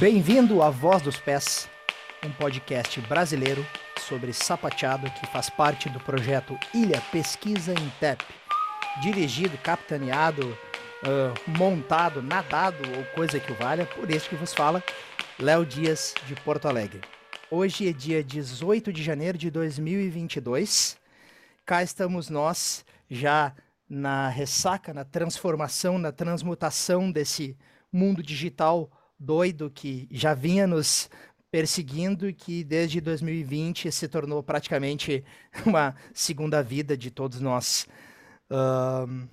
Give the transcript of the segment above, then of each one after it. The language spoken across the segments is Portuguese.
Bem-vindo à Voz dos Pés, um podcast brasileiro sobre sapateado que faz parte do projeto Ilha Pesquisa em TEP. Dirigido, capitaneado, uh, montado, nadado ou coisa que o valha, por este que vos fala, Léo Dias, de Porto Alegre. Hoje é dia 18 de janeiro de 2022. Cá estamos nós, já na ressaca, na transformação, na transmutação desse mundo digital doido que já vinha nos perseguindo e que desde 2020 se tornou praticamente uma segunda vida de todos nós. Um,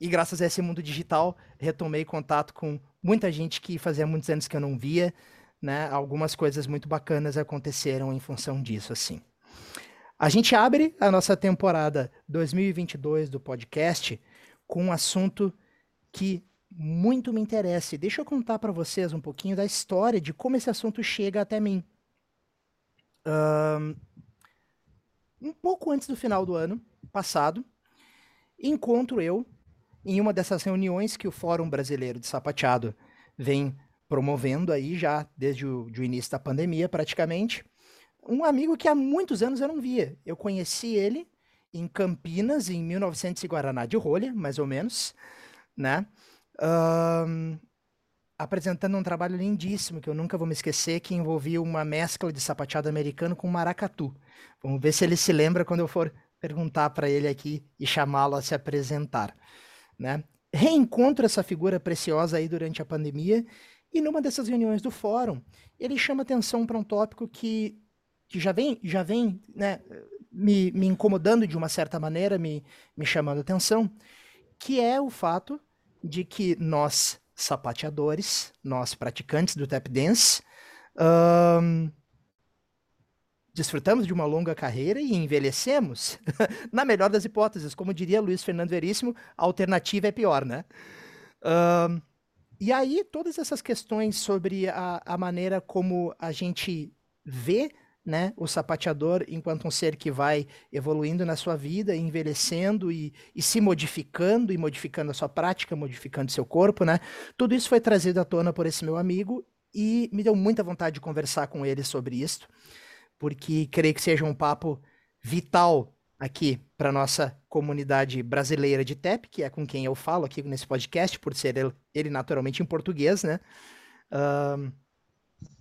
e graças a esse mundo digital, retomei contato com muita gente que fazia muitos anos que eu não via, né? Algumas coisas muito bacanas aconteceram em função disso, assim. A gente abre a nossa temporada 2022 do podcast com um assunto que muito me interessa. Deixa eu contar para vocês um pouquinho da história de como esse assunto chega até mim. Um, pouco antes do final do ano passado, encontro eu em uma dessas reuniões que o Fórum Brasileiro de Sapateado vem promovendo aí já desde o, o início da pandemia, praticamente. Um amigo que há muitos anos eu não via. Eu conheci ele em Campinas, em 1900 e Guaraná de Rolha, mais ou menos, né? Um, apresentando um trabalho lindíssimo que eu nunca vou me esquecer, que envolvia uma mescla de sapateado americano com maracatu. Vamos ver se ele se lembra quando eu for perguntar para ele aqui e chamá-lo a se apresentar, né? Reencontro essa figura preciosa aí durante a pandemia e numa dessas reuniões do fórum, ele chama atenção para um tópico que, que já vem, já vem né, me, me incomodando de uma certa maneira, me, me chamando atenção, que é o fato de que nós, sapateadores, nós praticantes do tap dance, um, desfrutamos de uma longa carreira e envelhecemos. Na melhor das hipóteses, como diria Luiz Fernando Veríssimo, a alternativa é pior, né? Um, e aí, todas essas questões sobre a, a maneira como a gente vê né, o sapateador enquanto um ser que vai evoluindo na sua vida, envelhecendo e, e, se modificando e modificando a sua prática, modificando seu corpo, né? Tudo isso foi trazido à tona por esse meu amigo e me deu muita vontade de conversar com ele sobre isso, porque creio que seja um papo vital aqui para nossa comunidade brasileira de TEP, que é com quem eu falo aqui nesse podcast, por ser ele, ele naturalmente em português, né?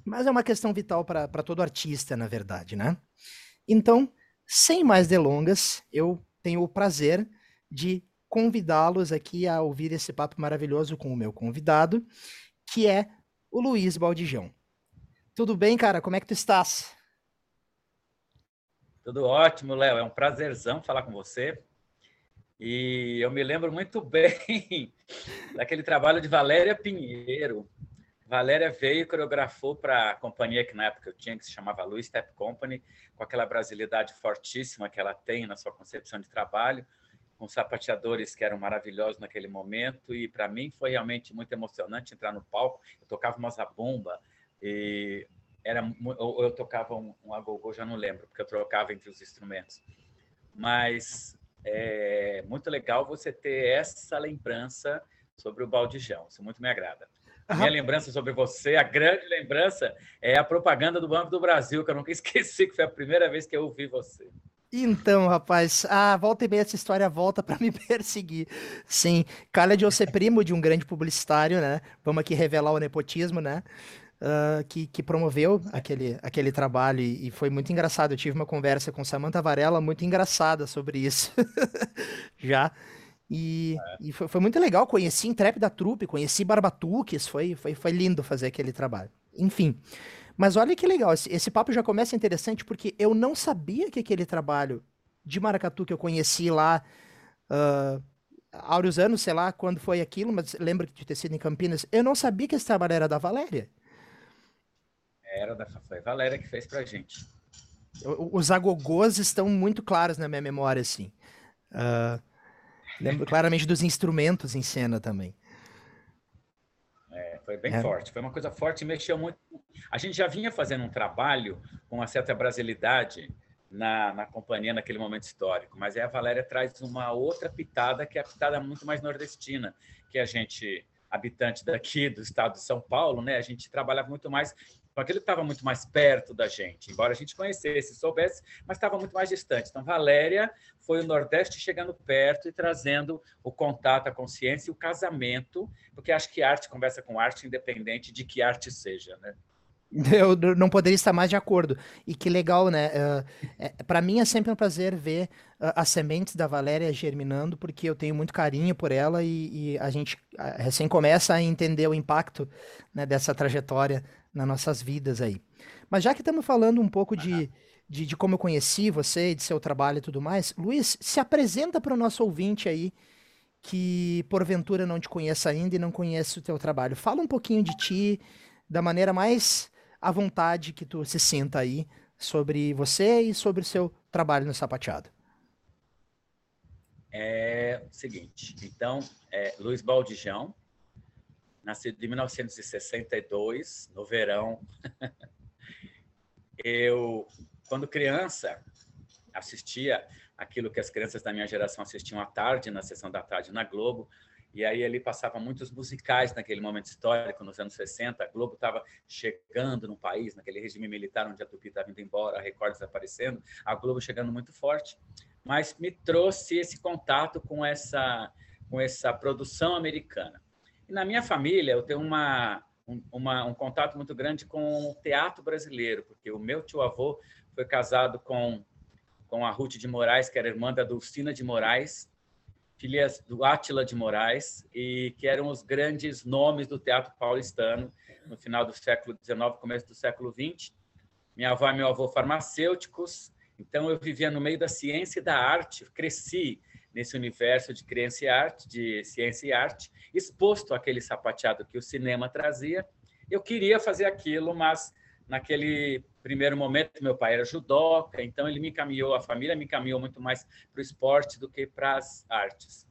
Mas é uma questão vital para todo artista, na verdade, né? Então, sem mais delongas, eu tenho o prazer de convidá-los aqui a ouvir esse papo maravilhoso com o meu convidado, que é o Luiz Baldijão. Tudo bem, cara? Como é que tu estás? Tudo ótimo, Léo. É um prazerzão falar com você. E eu me lembro muito bem daquele trabalho de Valéria Pinheiro, Valéria veio e coreografou para a companhia que na época eu tinha, que se chamava Louis Step Company, com aquela brasilidade fortíssima que ela tem na sua concepção de trabalho, com sapateadores que eram maravilhosos naquele momento, e para mim foi realmente muito emocionante entrar no palco. Eu tocava uma zabumba, e era, ou eu tocava um, um agogô, já não lembro, porque eu trocava entre os instrumentos. Mas é muito legal você ter essa lembrança sobre o Baldijão, isso muito me agrada. Minha lembrança sobre você, a grande lembrança, é a propaganda do Banco do Brasil, que eu nunca esqueci, que foi a primeira vez que eu ouvi você. Então, rapaz, a volta e meia essa história volta para me perseguir. Sim, calha de eu ser primo de um grande publicitário, né? Vamos aqui revelar o nepotismo, né? Uh, que, que, promoveu aquele, aquele trabalho e, e, foi muito engraçado. Eu tive uma conversa com Samantha Varela muito engraçada sobre isso. Já. E, é. e foi, foi, muito legal, conheci Intrépida Trupe, conheci Barbatuques, foi, foi, foi lindo fazer aquele trabalho. Enfim, mas olha que legal, esse, esse papo já começa interessante porque eu não sabia que aquele trabalho de maracatu que eu conheci lá uh, há vários anos, sei lá quando foi aquilo, mas lembra de ter sido em Campinas, eu não sabia que esse trabalho era da Valéria. Era da foi Valéria que fez pra gente. Os agogôs estão muito claros na minha memória, assim. Uh, Lembro claramente dos instrumentos em cena também. É, foi bem é. forte. Foi uma coisa forte e mexeu muito. A gente já vinha fazendo um trabalho com uma certa brasilidade na, na companhia naquele momento histórico, mas aí a Valéria traz uma outra pitada, que é a pitada muito mais nordestina, que a gente habitante daqui do estado de São Paulo, né? A gente trabalhava muito mais aquilo que estava muito mais perto da gente, embora a gente conhecesse, soubesse, mas estava muito mais distante. Então, Valéria foi o Nordeste chegando perto e trazendo o contato, a consciência e o casamento, porque acho que arte conversa com arte, independente de que arte seja, né? Eu não poderia estar mais de acordo. E que legal, né? Uh, é, para mim é sempre um prazer ver uh, as sementes da Valéria germinando, porque eu tenho muito carinho por ela e, e a gente uh, recém começa a entender o impacto né, dessa trajetória nas nossas vidas aí. Mas já que estamos falando um pouco de, de, de, como eu conheci você, de seu trabalho e tudo mais, Luiz, se apresenta para o nosso ouvinte aí que porventura não te conheça ainda e não conhece o teu trabalho. Fala um pouquinho de ti, da maneira mais à vontade que tu se sinta aí sobre você e sobre o seu trabalho no sapateado. É o seguinte, então, é, Luiz Baldijão, nascido em 1962, no verão. Eu, quando criança, assistia aquilo que as crianças da minha geração assistiam à tarde, na sessão da tarde na Globo, e aí ele passava muitos musicais naquele momento histórico, nos anos 60. A Globo estava chegando no país, naquele regime militar onde a Tupi estava indo embora, a Record desaparecendo, a Globo chegando muito forte. Mas me trouxe esse contato com essa, com essa produção americana. Na minha família, eu tenho uma, um, uma, um contato muito grande com o teatro brasileiro, porque o meu tio-avô foi casado com, com a Ruth de Moraes, que era irmã da Dulcina de Moraes, filhas do Átila de Moraes, e que eram os grandes nomes do teatro paulistano no final do século XIX, começo do século XX. Minha avó e meu avô farmacêuticos, então eu vivia no meio da ciência e da arte, cresci nesse universo de criança e arte, de ciência e arte, exposto àquele sapateado que o cinema trazia. Eu queria fazer aquilo, mas naquele primeiro momento meu pai era judoca, então ele me encaminhou, a família me encaminhou muito mais para o esporte do que para as artes.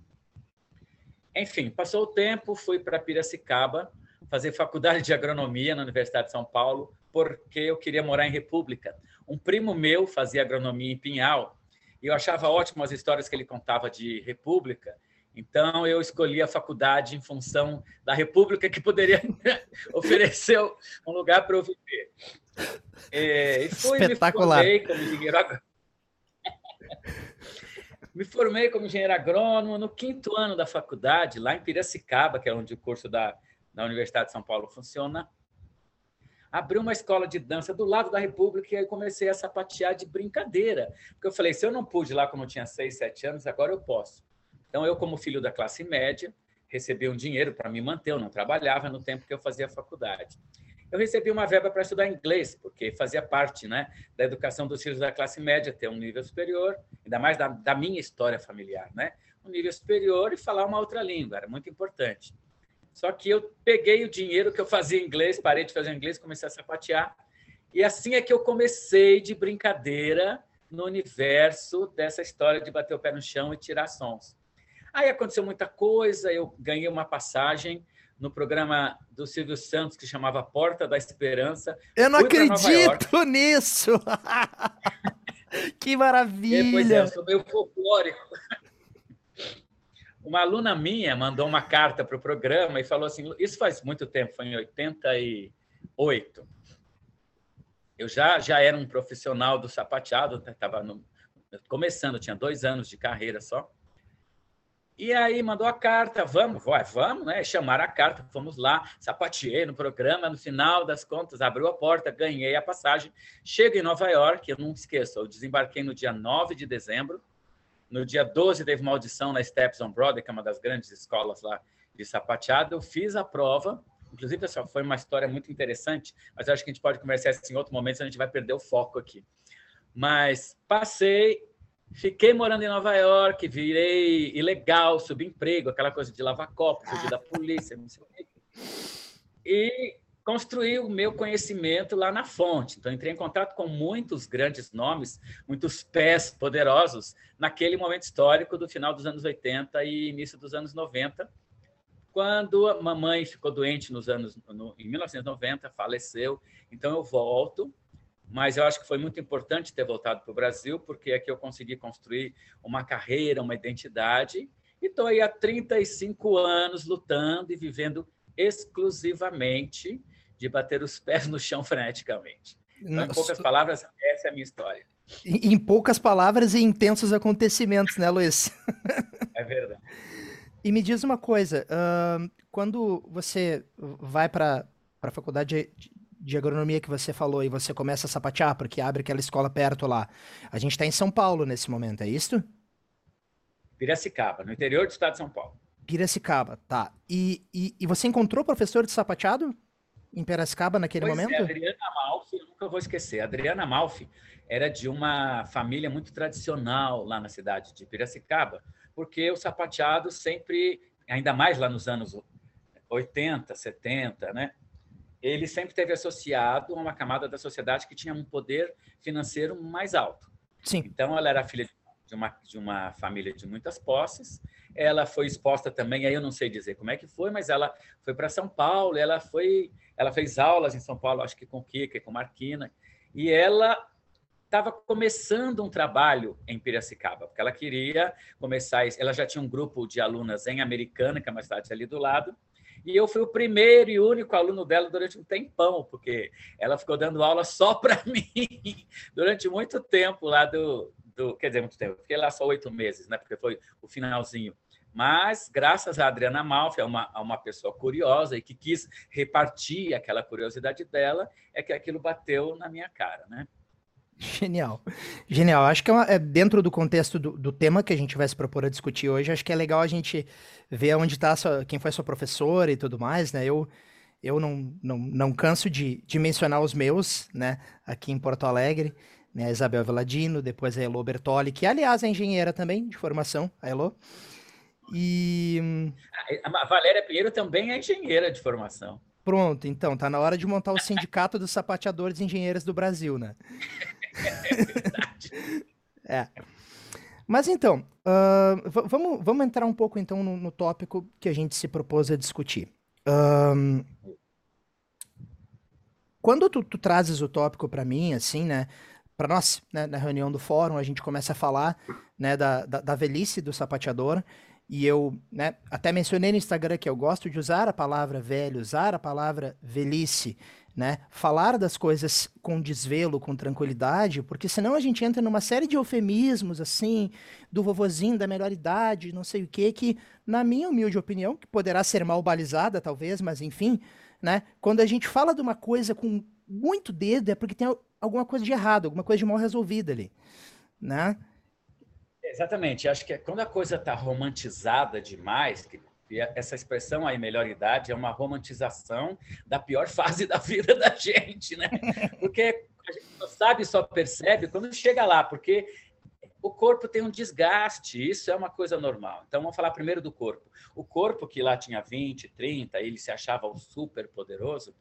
Enfim, passou o tempo, fui para Piracicaba fazer faculdade de agronomia na Universidade de São Paulo, porque eu queria morar em República. Um primo meu fazia agronomia em Pinhal e eu achava ótimo as histórias que ele contava de República. Então, eu escolhi a faculdade em função da República que poderia oferecer um lugar para eu viver. É, e fui, Espetacular. me formei como engenheiro agrônomo. me formei como engenheiro agrônomo no quinto ano da faculdade, lá em Piracicaba, que é onde o curso da, da Universidade de São Paulo funciona. Abri uma escola de dança do lado da República e aí comecei a sapatear de brincadeira. Porque eu falei, se eu não pude lá quando eu tinha seis, sete anos, agora eu posso. Então, eu, como filho da classe média, recebi um dinheiro para me manter, eu não trabalhava no tempo que eu fazia faculdade eu recebi uma verba para estudar inglês, porque fazia parte né, da educação dos filhos da classe média, ter um nível superior, ainda mais da, da minha história familiar, né? um nível superior e falar uma outra língua, era muito importante. Só que eu peguei o dinheiro que eu fazia em inglês, parei de fazer inglês, comecei a sapatear, e assim é que eu comecei de brincadeira no universo dessa história de bater o pé no chão e tirar sons. Aí aconteceu muita coisa, eu ganhei uma passagem no programa do Silvio Santos que chamava Porta da Esperança. Eu não acredito nisso! que maravilha! Pois é, eu sou meio folclórico. Uma aluna minha mandou uma carta para o programa e falou assim: Isso faz muito tempo, foi em 88. Eu já, já era um profissional do sapateado, estava começando, tinha dois anos de carreira só. E aí mandou a carta, vamos, vai, vamos, né? Chamaram a carta, fomos lá, sapateei no programa, no final das contas, abriu a porta, ganhei a passagem. Chego em Nova York, eu não esqueço, eu desembarquei no dia 9 de dezembro. No dia 12 teve uma audição na Steps on Broadway, que é uma das grandes escolas lá de sapateado. Eu fiz a prova, inclusive, pessoal, foi uma história muito interessante, mas acho que a gente pode conversar isso em outro momento, senão a gente vai perder o foco aqui. Mas passei, Fiquei morando em Nova York, virei ilegal, subemprego, aquela coisa de lavar copo, fugir da polícia, não sei o quê. E construí o meu conhecimento lá na fonte. Então, entrei em contato com muitos grandes nomes, muitos pés poderosos, naquele momento histórico do final dos anos 80 e início dos anos 90, quando a mamãe ficou doente nos anos no, em 1990, faleceu. Então, eu volto mas eu acho que foi muito importante ter voltado para o Brasil, porque é que eu consegui construir uma carreira, uma identidade, E estou aí há 35 anos lutando e vivendo exclusivamente de bater os pés no chão freneticamente. Então, em poucas palavras, essa é a minha história. Em, em poucas palavras e intensos acontecimentos, né, Luiz? É verdade. E me diz uma coisa, uh, quando você vai para a faculdade de, de agronomia que você falou e você começa a sapatear, porque abre aquela escola perto lá, a gente está em São Paulo nesse momento, é isso? Piracicaba, no interior do estado de São Paulo. Piracicaba, tá. E, e, e você encontrou professor de sapateado em Piracicaba naquele pois é, momento? É, Adriana Malfi, eu nunca vou esquecer. A Adriana Malfi era de uma família muito tradicional lá na cidade de Piracicaba, porque o sapateado sempre, ainda mais lá nos anos 80, 70, né? Ele sempre teve associado a uma camada da sociedade que tinha um poder financeiro mais alto. Sim. Então, ela era filha de uma, de uma família de muitas posses. Ela foi exposta também, aí eu não sei dizer como é que foi, mas ela foi para São Paulo, ela foi, ela fez aulas em São Paulo, acho que com Kika e com Marquina, e ela estava começando um trabalho em Piracicaba, porque ela queria começar. Ela já tinha um grupo de alunas em Americana, que é uma cidade ali do lado, e eu fui o primeiro e único aluno dela durante um tempão, porque ela ficou dando aula só para mim durante muito tempo lá do, Quer dizer, muito tempo, fiquei lá só oito meses, né? Porque foi o finalzinho. Mas, graças a Adriana Malfi, a uma, a uma pessoa curiosa e que quis repartir aquela curiosidade dela, é que aquilo bateu na minha cara, né? Genial. Genial. Acho que é, uma, é dentro do contexto do, do, tema que a gente vai se propor a discutir hoje, acho que é legal a gente ver onde está quem foi sua professora e tudo mais, né? Eu, eu não, não, não canso de, de mencionar os meus, né? Aqui em Porto Alegre, né? A Isabel Veladino, depois a Elo Bertoli, que aliás é engenheira também, de formação, a Elo. E... A Valéria Pinheiro também é engenheira de formação. Pronto, então, tá na hora de montar o Sindicato dos Sapateadores Engenheiros do Brasil, né? É verdade. é. Mas então, uh, vamos, vamos entrar um pouco então no, no, tópico que a gente se propôs a discutir. Um, quando tu, tu, trazes o tópico para mim, assim, né, para nós, né, na reunião do fórum, a gente começa a falar, né, da, da, da velhice do sapateador, e eu, né, até mencionei no Instagram que eu gosto de usar a palavra velho, usar a palavra velhice, né? Falar das coisas com desvelo, com tranquilidade, porque senão a gente entra numa série de eufemismos, assim, do vovozinho da melhor idade, não sei o que, que, na minha humilde opinião, que poderá ser mal balizada, talvez, mas enfim, né? Quando a gente fala de uma coisa com muito dedo, é porque tem alguma coisa de errado, alguma coisa de mal resolvida ali, né? Exatamente. Acho que é quando a coisa está romantizada demais, que essa expressão aí, melhor idade, é uma romantização da pior fase da vida da gente, né? Porque a gente só sabe, só percebe quando chega lá, porque o corpo tem um desgaste, isso é uma coisa normal. Então, vamos falar primeiro do corpo. O corpo que lá tinha 20, 30, ele se achava super poderoso,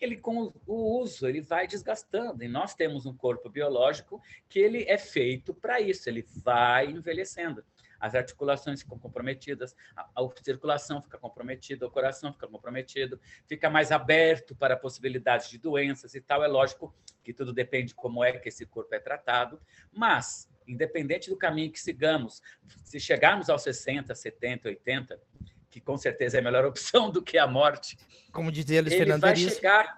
ele com o uso, ele vai desgastando. E nós temos um corpo biológico que ele é feito para isso, ele vai envelhecendo as articulações ficam comprometidas, a, a circulação fica comprometida, o coração fica comprometido, fica mais aberto para possibilidades de doenças e tal. É lógico que tudo depende de como é que esse corpo é tratado, mas independente do caminho que sigamos, se chegarmos aos 60, 70, 80, que com certeza é a melhor opção do que a morte. Como dizia Luiz ele Fernando vai chegar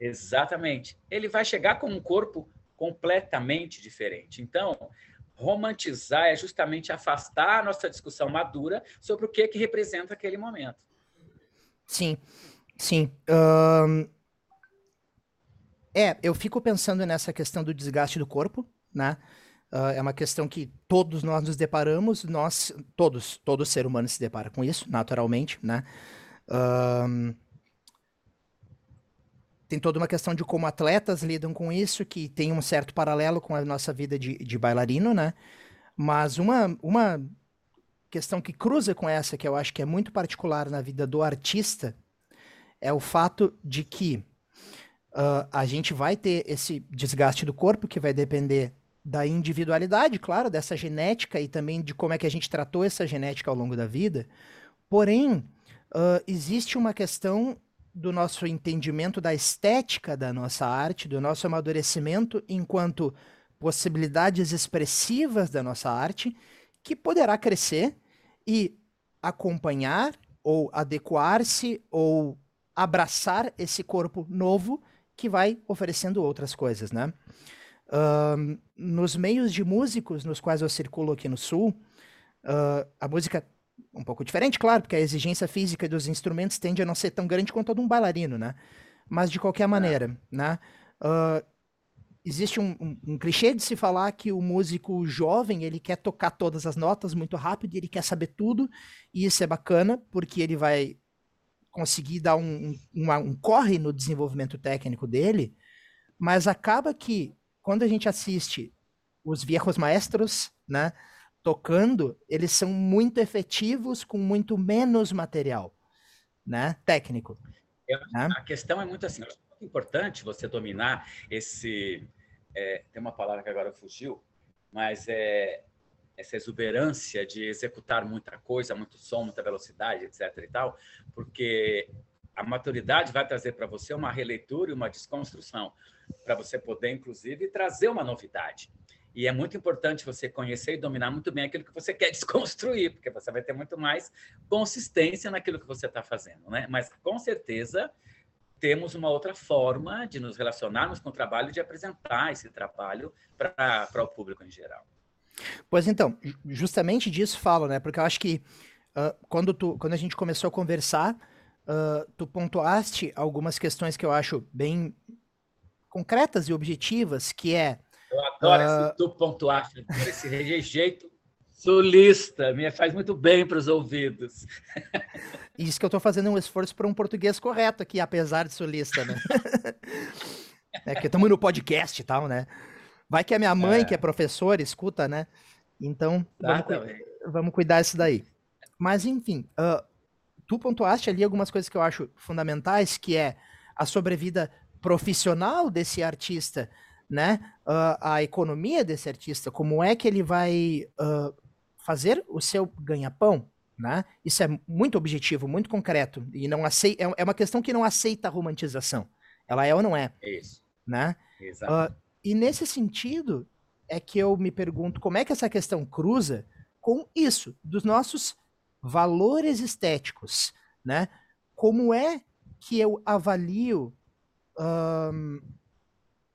Exatamente. Ele vai chegar com um corpo completamente diferente. Então, romantizar é justamente afastar a nossa discussão madura sobre o que, que representa aquele momento. Sim, sim. Um... É, eu fico pensando nessa questão do desgaste do corpo, né? Uh, é uma questão que todos nós nos deparamos, nós, todos, todo ser humano se depara com isso, naturalmente, né? Um tem toda uma questão de como atletas lidam com isso, que tem um certo paralelo com a nossa vida de, de bailarino, né? Mas uma, uma questão que cruza com essa, que eu acho que é muito particular na vida do artista, é o fato de que uh, a gente vai ter esse desgaste do corpo, que vai depender da individualidade, claro, dessa genética e também de como é que a gente tratou essa genética ao longo da vida. Porém, uh, existe uma questão do nosso entendimento da estética da nossa arte, do nosso amadurecimento enquanto possibilidades expressivas da nossa arte, que poderá crescer e acompanhar ou adequar-se ou abraçar esse corpo novo que vai oferecendo outras coisas, né? Uh, nos meios de músicos nos quais eu circulo aqui no Sul, uh, a música um pouco diferente, claro, porque a exigência física dos instrumentos tende a não ser tão grande quanto a de um bailarino, né? Mas de qualquer maneira, né? Uh, existe um, um, um, clichê de se falar que o músico jovem ele quer tocar todas as notas muito rápido, ele quer saber tudo e isso é bacana porque ele vai conseguir dar um, um, um corre no desenvolvimento técnico dele, mas acaba que quando a gente assiste os viejos maestros, né, tocando, eles são muito efetivos com muito menos material, né, técnico. né? A questão é muito assim, é muito importante você dominar esse, é, tem uma palavra que agora fugiu, mas é essa exuberância de executar muita coisa, muito som, muita velocidade, etc. e tal, porque a maturidade vai trazer para você uma releitura e uma desconstrução, para você poder, inclusive, trazer uma novidade. E é muito importante você conhecer e dominar muito bem aquilo que você quer desconstruir, porque você vai ter muito mais consistência naquilo que você está fazendo, né? Mas com certeza temos uma outra forma de nos relacionarmos com o trabalho, de apresentar esse trabalho para o público em geral. Pois então, justamente disso falo, né? Porque eu acho que uh, quando, tu, quando a gente começou a conversar, uh, tu pontuaste algumas questões que eu acho bem concretas e objetivas, que é... Eu adoro uh, esse tu pontuaste, esse jeito sulista, me faz muito bem para os ouvidos. Isso que eu estou fazendo um esforço para um português correto aqui, apesar de sulista, né? é que estamos no podcast e tal, né? Vai que a minha mãe, é. que é professora, escuta, né? Então, vamos, cu vamos cuidar disso daí. Mas, enfim, uh, tu pontuaste ali algumas coisas que eu acho fundamentais, que é a sobrevida profissional desse artista, né? Uh, a economia desse artista, como é que ele vai uh, fazer o seu ganha-pão, né? Isso é muito objetivo, muito concreto e não aceita, é, é uma questão que não aceita a romantização. Ela é ou não é? Isso. Né? Exato. Uh, e nesse sentido é que eu me pergunto como é que essa questão cruza com isso, dos nossos valores estéticos, né? Como é que eu avalio um,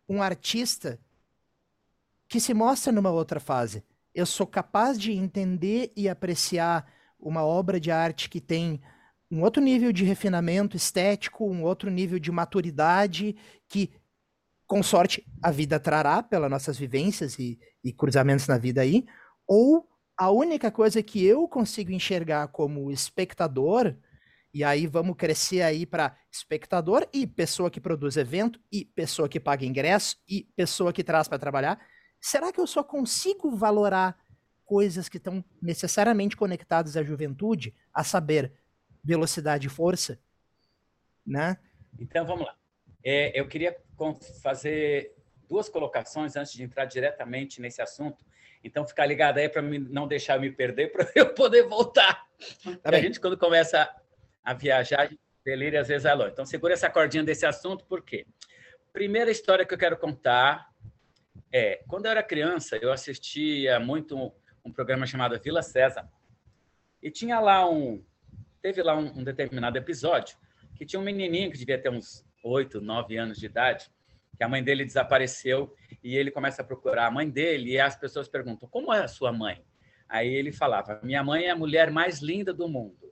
um artista que se mostra numa outra fase? Eu sou capaz de entender e apreciar uma obra de arte que tem um outro nível de refinamento estético, um outro nível de maturidade, que com sorte, a vida trará pelas nossas vivências e, e cruzamentos na vida aí, ou a única coisa que eu consigo enxergar como espectador, e aí vamos crescer aí para espectador e pessoa que produz evento e pessoa que paga ingresso e pessoa que traz para trabalhar. Será que eu só consigo valorar coisas que estão necessariamente conectadas à juventude, a saber, velocidade e força, né? Então vamos lá. É, eu queria fazer duas colocações antes de entrar diretamente nesse assunto. Então, ficar ligado aí para não deixar eu me perder, para eu poder voltar. Tá a gente, quando começa a viajar, gente delira às vezes é longe. Então, segura essa cordinha desse assunto, por quê? Primeira história que eu quero contar é, quando eu era criança, eu assistia muito um, um programa chamado Vila César. E tinha lá um... Teve lá um, um determinado episódio que tinha um menininho que devia ter uns oito, nove anos de idade, que a mãe dele desapareceu e ele começa a procurar a mãe dele e as pessoas perguntam: como é a sua mãe? Aí ele falava: minha mãe é a mulher mais linda do mundo.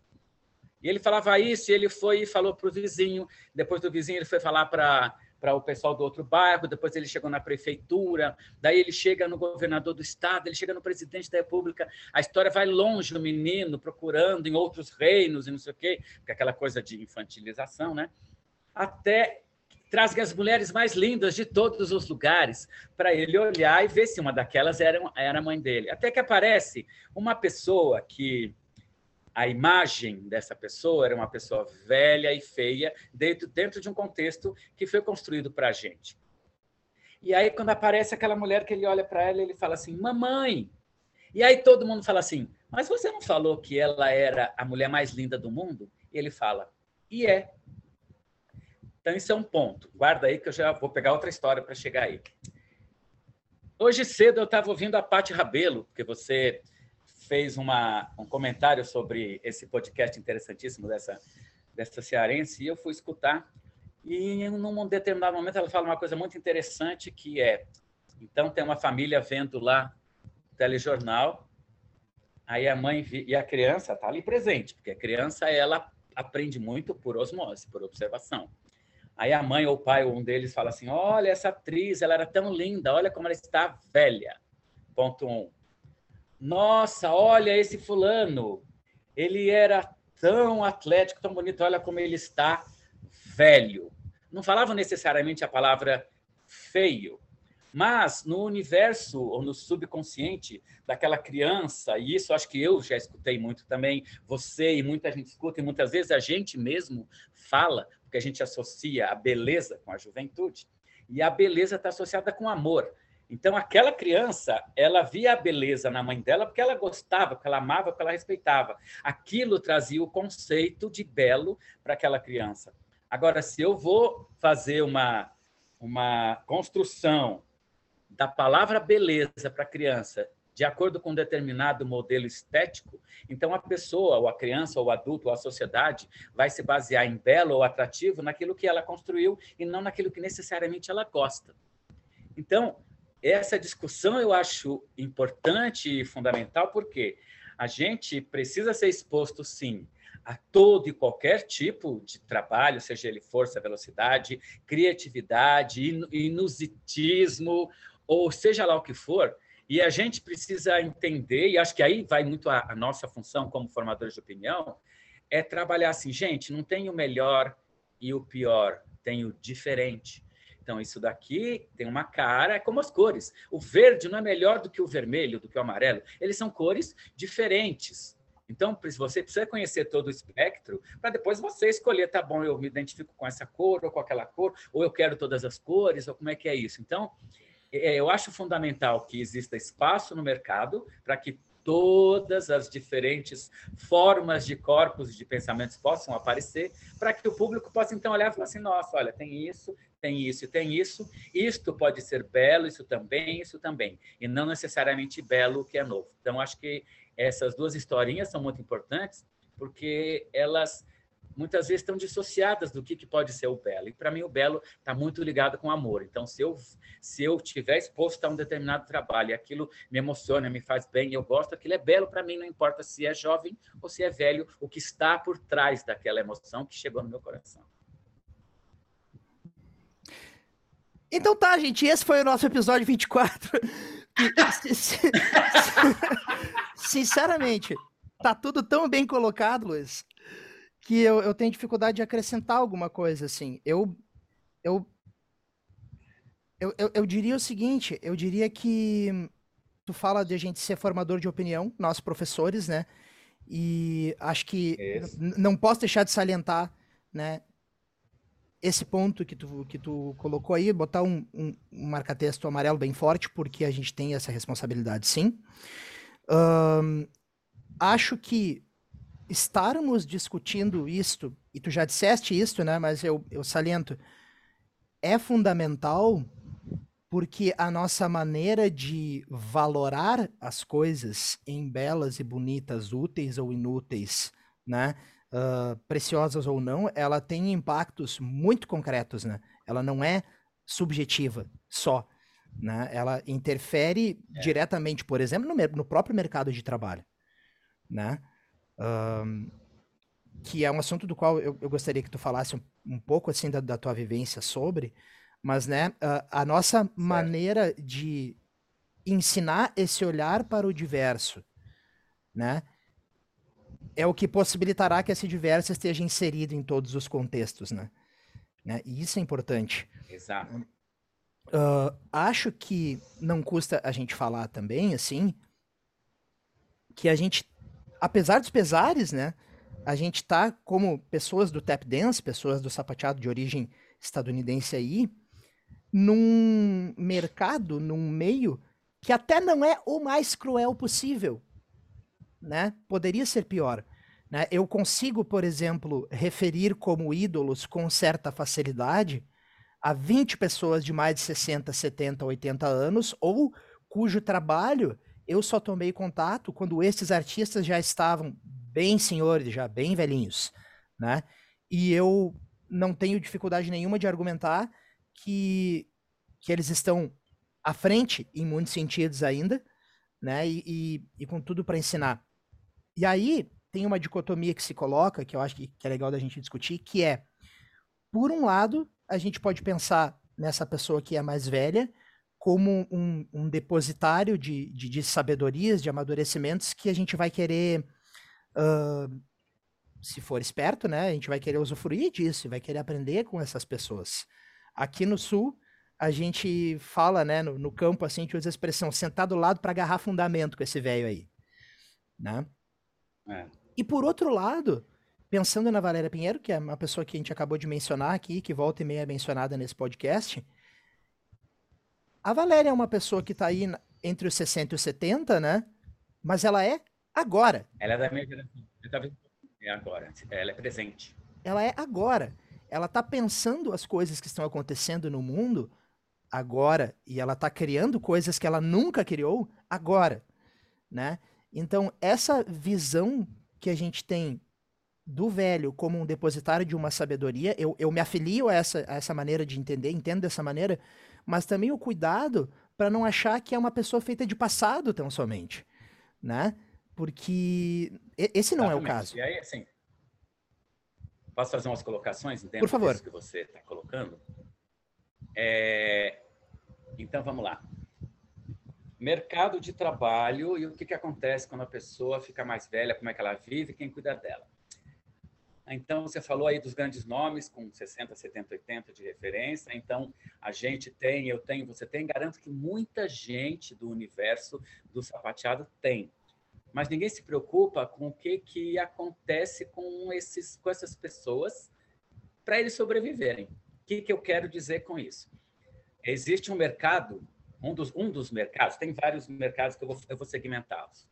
E ele falava isso e ele foi e falou para o vizinho. Depois do vizinho, ele foi falar para o pessoal do outro bairro, depois ele chegou na prefeitura, daí ele chega no governador do estado, ele chega no presidente da república, a história vai longe do menino, procurando em outros reinos e não sei o quê, porque é aquela coisa de infantilização, né? até traz as mulheres mais lindas de todos os lugares para ele olhar e ver se uma daquelas era, era a mãe dele. Até que aparece uma pessoa que a imagem dessa pessoa era uma pessoa velha e feia dentro, dentro de um contexto que foi construído para a gente. E aí, quando aparece aquela mulher que ele olha para ela, ele fala assim: Mamãe! E aí todo mundo fala assim: Mas você não falou que ela era a mulher mais linda do mundo? E ele fala: E é. Então, isso é um ponto. Guarda aí que eu já vou pegar outra história para chegar aí. Hoje cedo eu estava ouvindo a Pati Rabelo, porque você fez uma, um comentário sobre esse podcast interessantíssimo dessa, dessa cearense e eu fui escutar. E num determinado momento ela fala uma coisa muito interessante que é, então tem uma família vendo lá telejornal, aí a mãe e a criança está ali presente, porque a criança ela aprende muito por osmose, por observação. Aí a mãe ou o pai, ou um deles, fala assim: Olha, essa atriz, ela era tão linda, olha como ela está velha. Ponto um. Nossa, olha esse fulano, ele era tão atlético, tão bonito, olha como ele está velho. Não falavam necessariamente a palavra feio, mas no universo ou no subconsciente daquela criança, e isso acho que eu já escutei muito também, você e muita gente escuta, e muitas vezes a gente mesmo fala, porque a gente associa a beleza com a juventude, e a beleza está associada com amor. Então, aquela criança, ela via a beleza na mãe dela porque ela gostava, porque ela amava, porque ela respeitava. Aquilo trazia o conceito de belo para aquela criança. Agora, se eu vou fazer uma, uma construção da palavra beleza para a criança de acordo com um determinado modelo estético, então a pessoa, ou a criança, ou o adulto, ou a sociedade vai se basear em belo ou atrativo naquilo que ela construiu e não naquilo que necessariamente ela gosta. Então, essa discussão eu acho importante e fundamental porque a gente precisa ser exposto, sim, a todo e qualquer tipo de trabalho, seja ele força, velocidade, criatividade, inusitismo, ou seja lá o que for, e a gente precisa entender, e acho que aí vai muito a, a nossa função como formadores de opinião, é trabalhar assim, gente, não tem o melhor e o pior, tem o diferente. Então, isso daqui tem uma cara, é como as cores. O verde não é melhor do que o vermelho, do que o amarelo. Eles são cores diferentes. Então, você precisa conhecer todo o espectro para depois você escolher, tá bom, eu me identifico com essa cor ou com aquela cor, ou eu quero todas as cores, ou como é que é isso. Então, é, eu acho fundamental que exista espaço no mercado para que todas as diferentes formas de corpos de pensamentos possam aparecer, para que o público possa então olhar e falar assim: nossa, olha, tem isso, tem isso tem isso, isto pode ser belo, isso também, isso também, e não necessariamente belo que é novo. Então, acho que essas duas historinhas são muito importantes, porque elas muitas vezes estão dissociadas do que, que pode ser o belo. E para mim o belo está muito ligado com amor. Então, se eu se eu tiver exposto a um determinado trabalho e aquilo me emociona, me faz bem, eu gosto, aquilo é belo para mim, não importa se é jovem ou se é velho, o que está por trás daquela emoção que chegou no meu coração. Então tá, gente, esse foi o nosso episódio 24. Sinceramente, tá tudo tão bem colocado, Luiz que eu, eu tenho dificuldade de acrescentar alguma coisa, assim. Eu, eu, eu, eu, eu diria o seguinte, eu diria que tu fala de a gente ser formador de opinião, nós professores, né? E acho que não posso deixar de salientar, né? Esse ponto que tu, que tu colocou aí, botar um, um, um marca-texto amarelo bem forte, porque a gente tem essa responsabilidade, sim. Um, acho que estarmos discutindo isto, e tu já disseste isto, né, mas eu, eu saliento, é fundamental porque a nossa maneira de valorar as coisas em belas e bonitas, úteis ou inúteis, né, uh, preciosas ou não, ela tem impactos muito concretos, né? Ela não é subjetiva só, né? Ela interfere é. diretamente, por exemplo, no, no próprio mercado de trabalho, né? Um, que é um assunto do qual eu, eu gostaria que tu falasse um, um pouco assim da, da, tua vivência sobre, mas né, a, a nossa certo. maneira de ensinar esse olhar para o diverso, né, é o que possibilitará que esse diverso esteja inserido em todos os contextos, né? né? E isso é importante. Exato. Uh, acho que não custa a gente falar também, assim, que a gente apesar dos pesares, né? A gente tá como pessoas do tap dance, pessoas do sapateado de origem estadunidense aí, num mercado, num meio que até não é o mais cruel possível, né? Poderia ser pior. Né? Eu consigo, por exemplo, referir como ídolos com certa facilidade a 20 pessoas de mais de 60, 70, 80 anos, ou cujo trabalho eu só tomei contato quando esses artistas já estavam bem senhores, já bem velhinhos, né? E eu não tenho dificuldade nenhuma de argumentar que, que eles estão à frente em muitos sentidos ainda, né? E, e, e com tudo para ensinar. E aí tem uma dicotomia que se coloca, que eu acho que, é legal da gente discutir, que é, por um lado, a gente pode pensar nessa pessoa que é mais velha como um, um depositário de, de, de, sabedorias, de amadurecimentos que a gente vai querer, uh, se for esperto, né? A gente vai querer usufruir disso, vai querer aprender com essas pessoas. Aqui no Sul, a gente fala, né, no, no campo, assim, a gente usa a expressão sentar do lado para agarrar fundamento com esse velho aí, né? É. E por outro lado, pensando na Valéria Pinheiro, que é uma pessoa que a gente acabou de mencionar aqui, que volta e meia é mencionada nesse podcast, a Valéria é uma pessoa que está aí entre os 60 e os 70, né? Mas ela é agora. Ela é da minha geração. É agora. Ela é presente. Ela é agora. Ela está pensando as coisas que estão acontecendo no mundo agora e ela está criando coisas que ela nunca criou agora, né? Então, essa visão que a gente tem do velho como um depositário de uma sabedoria, eu, eu me afilio a essa, a essa maneira de entender, entendo dessa maneira, mas também o cuidado para não achar que é uma pessoa feita de passado tão somente, né? Porque esse não Exatamente. é o caso. E aí, assim, posso fazer umas colocações dentro Por favor. que você está colocando? É, então, vamos lá. Mercado de trabalho e o que, que acontece quando a pessoa fica mais velha, como é que ela vive, quem cuida dela. Então, você falou aí dos grandes nomes, com 60, 70, 80 de referência. Então, a gente tem, eu tenho, você tem, garanto que muita gente do universo do sapateado tem. Mas ninguém se preocupa com o que, que acontece com, esses, com essas pessoas para eles sobreviverem. O que, que eu quero dizer com isso? Existe um mercado, um dos, um dos mercados, tem vários mercados que eu vou, eu vou segmentá-los,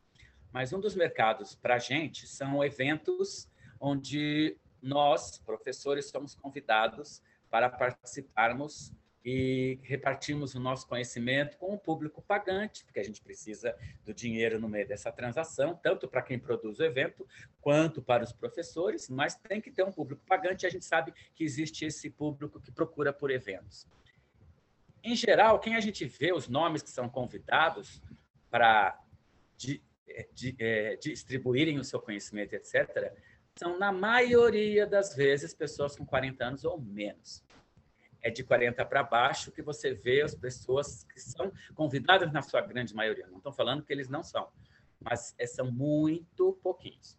mas um dos mercados para a gente são eventos onde nós, professores, somos convidados para participarmos e repartimos o nosso conhecimento com o público pagante, porque a gente precisa do dinheiro no meio dessa transação, tanto para quem produz o evento, quanto para os professores, mas tem que ter um público pagante e a gente sabe que existe esse público que procura por eventos. Em geral, quem a gente vê os nomes que são convidados para di, eh, di, é, distribuírem o seu conhecimento, etc., são, na maioria das vezes, pessoas com 40 anos ou menos. É de 40 para baixo que você vê as pessoas que são convidadas, na sua grande maioria. Não estou falando que eles não são, mas é, são muito pouquinhos.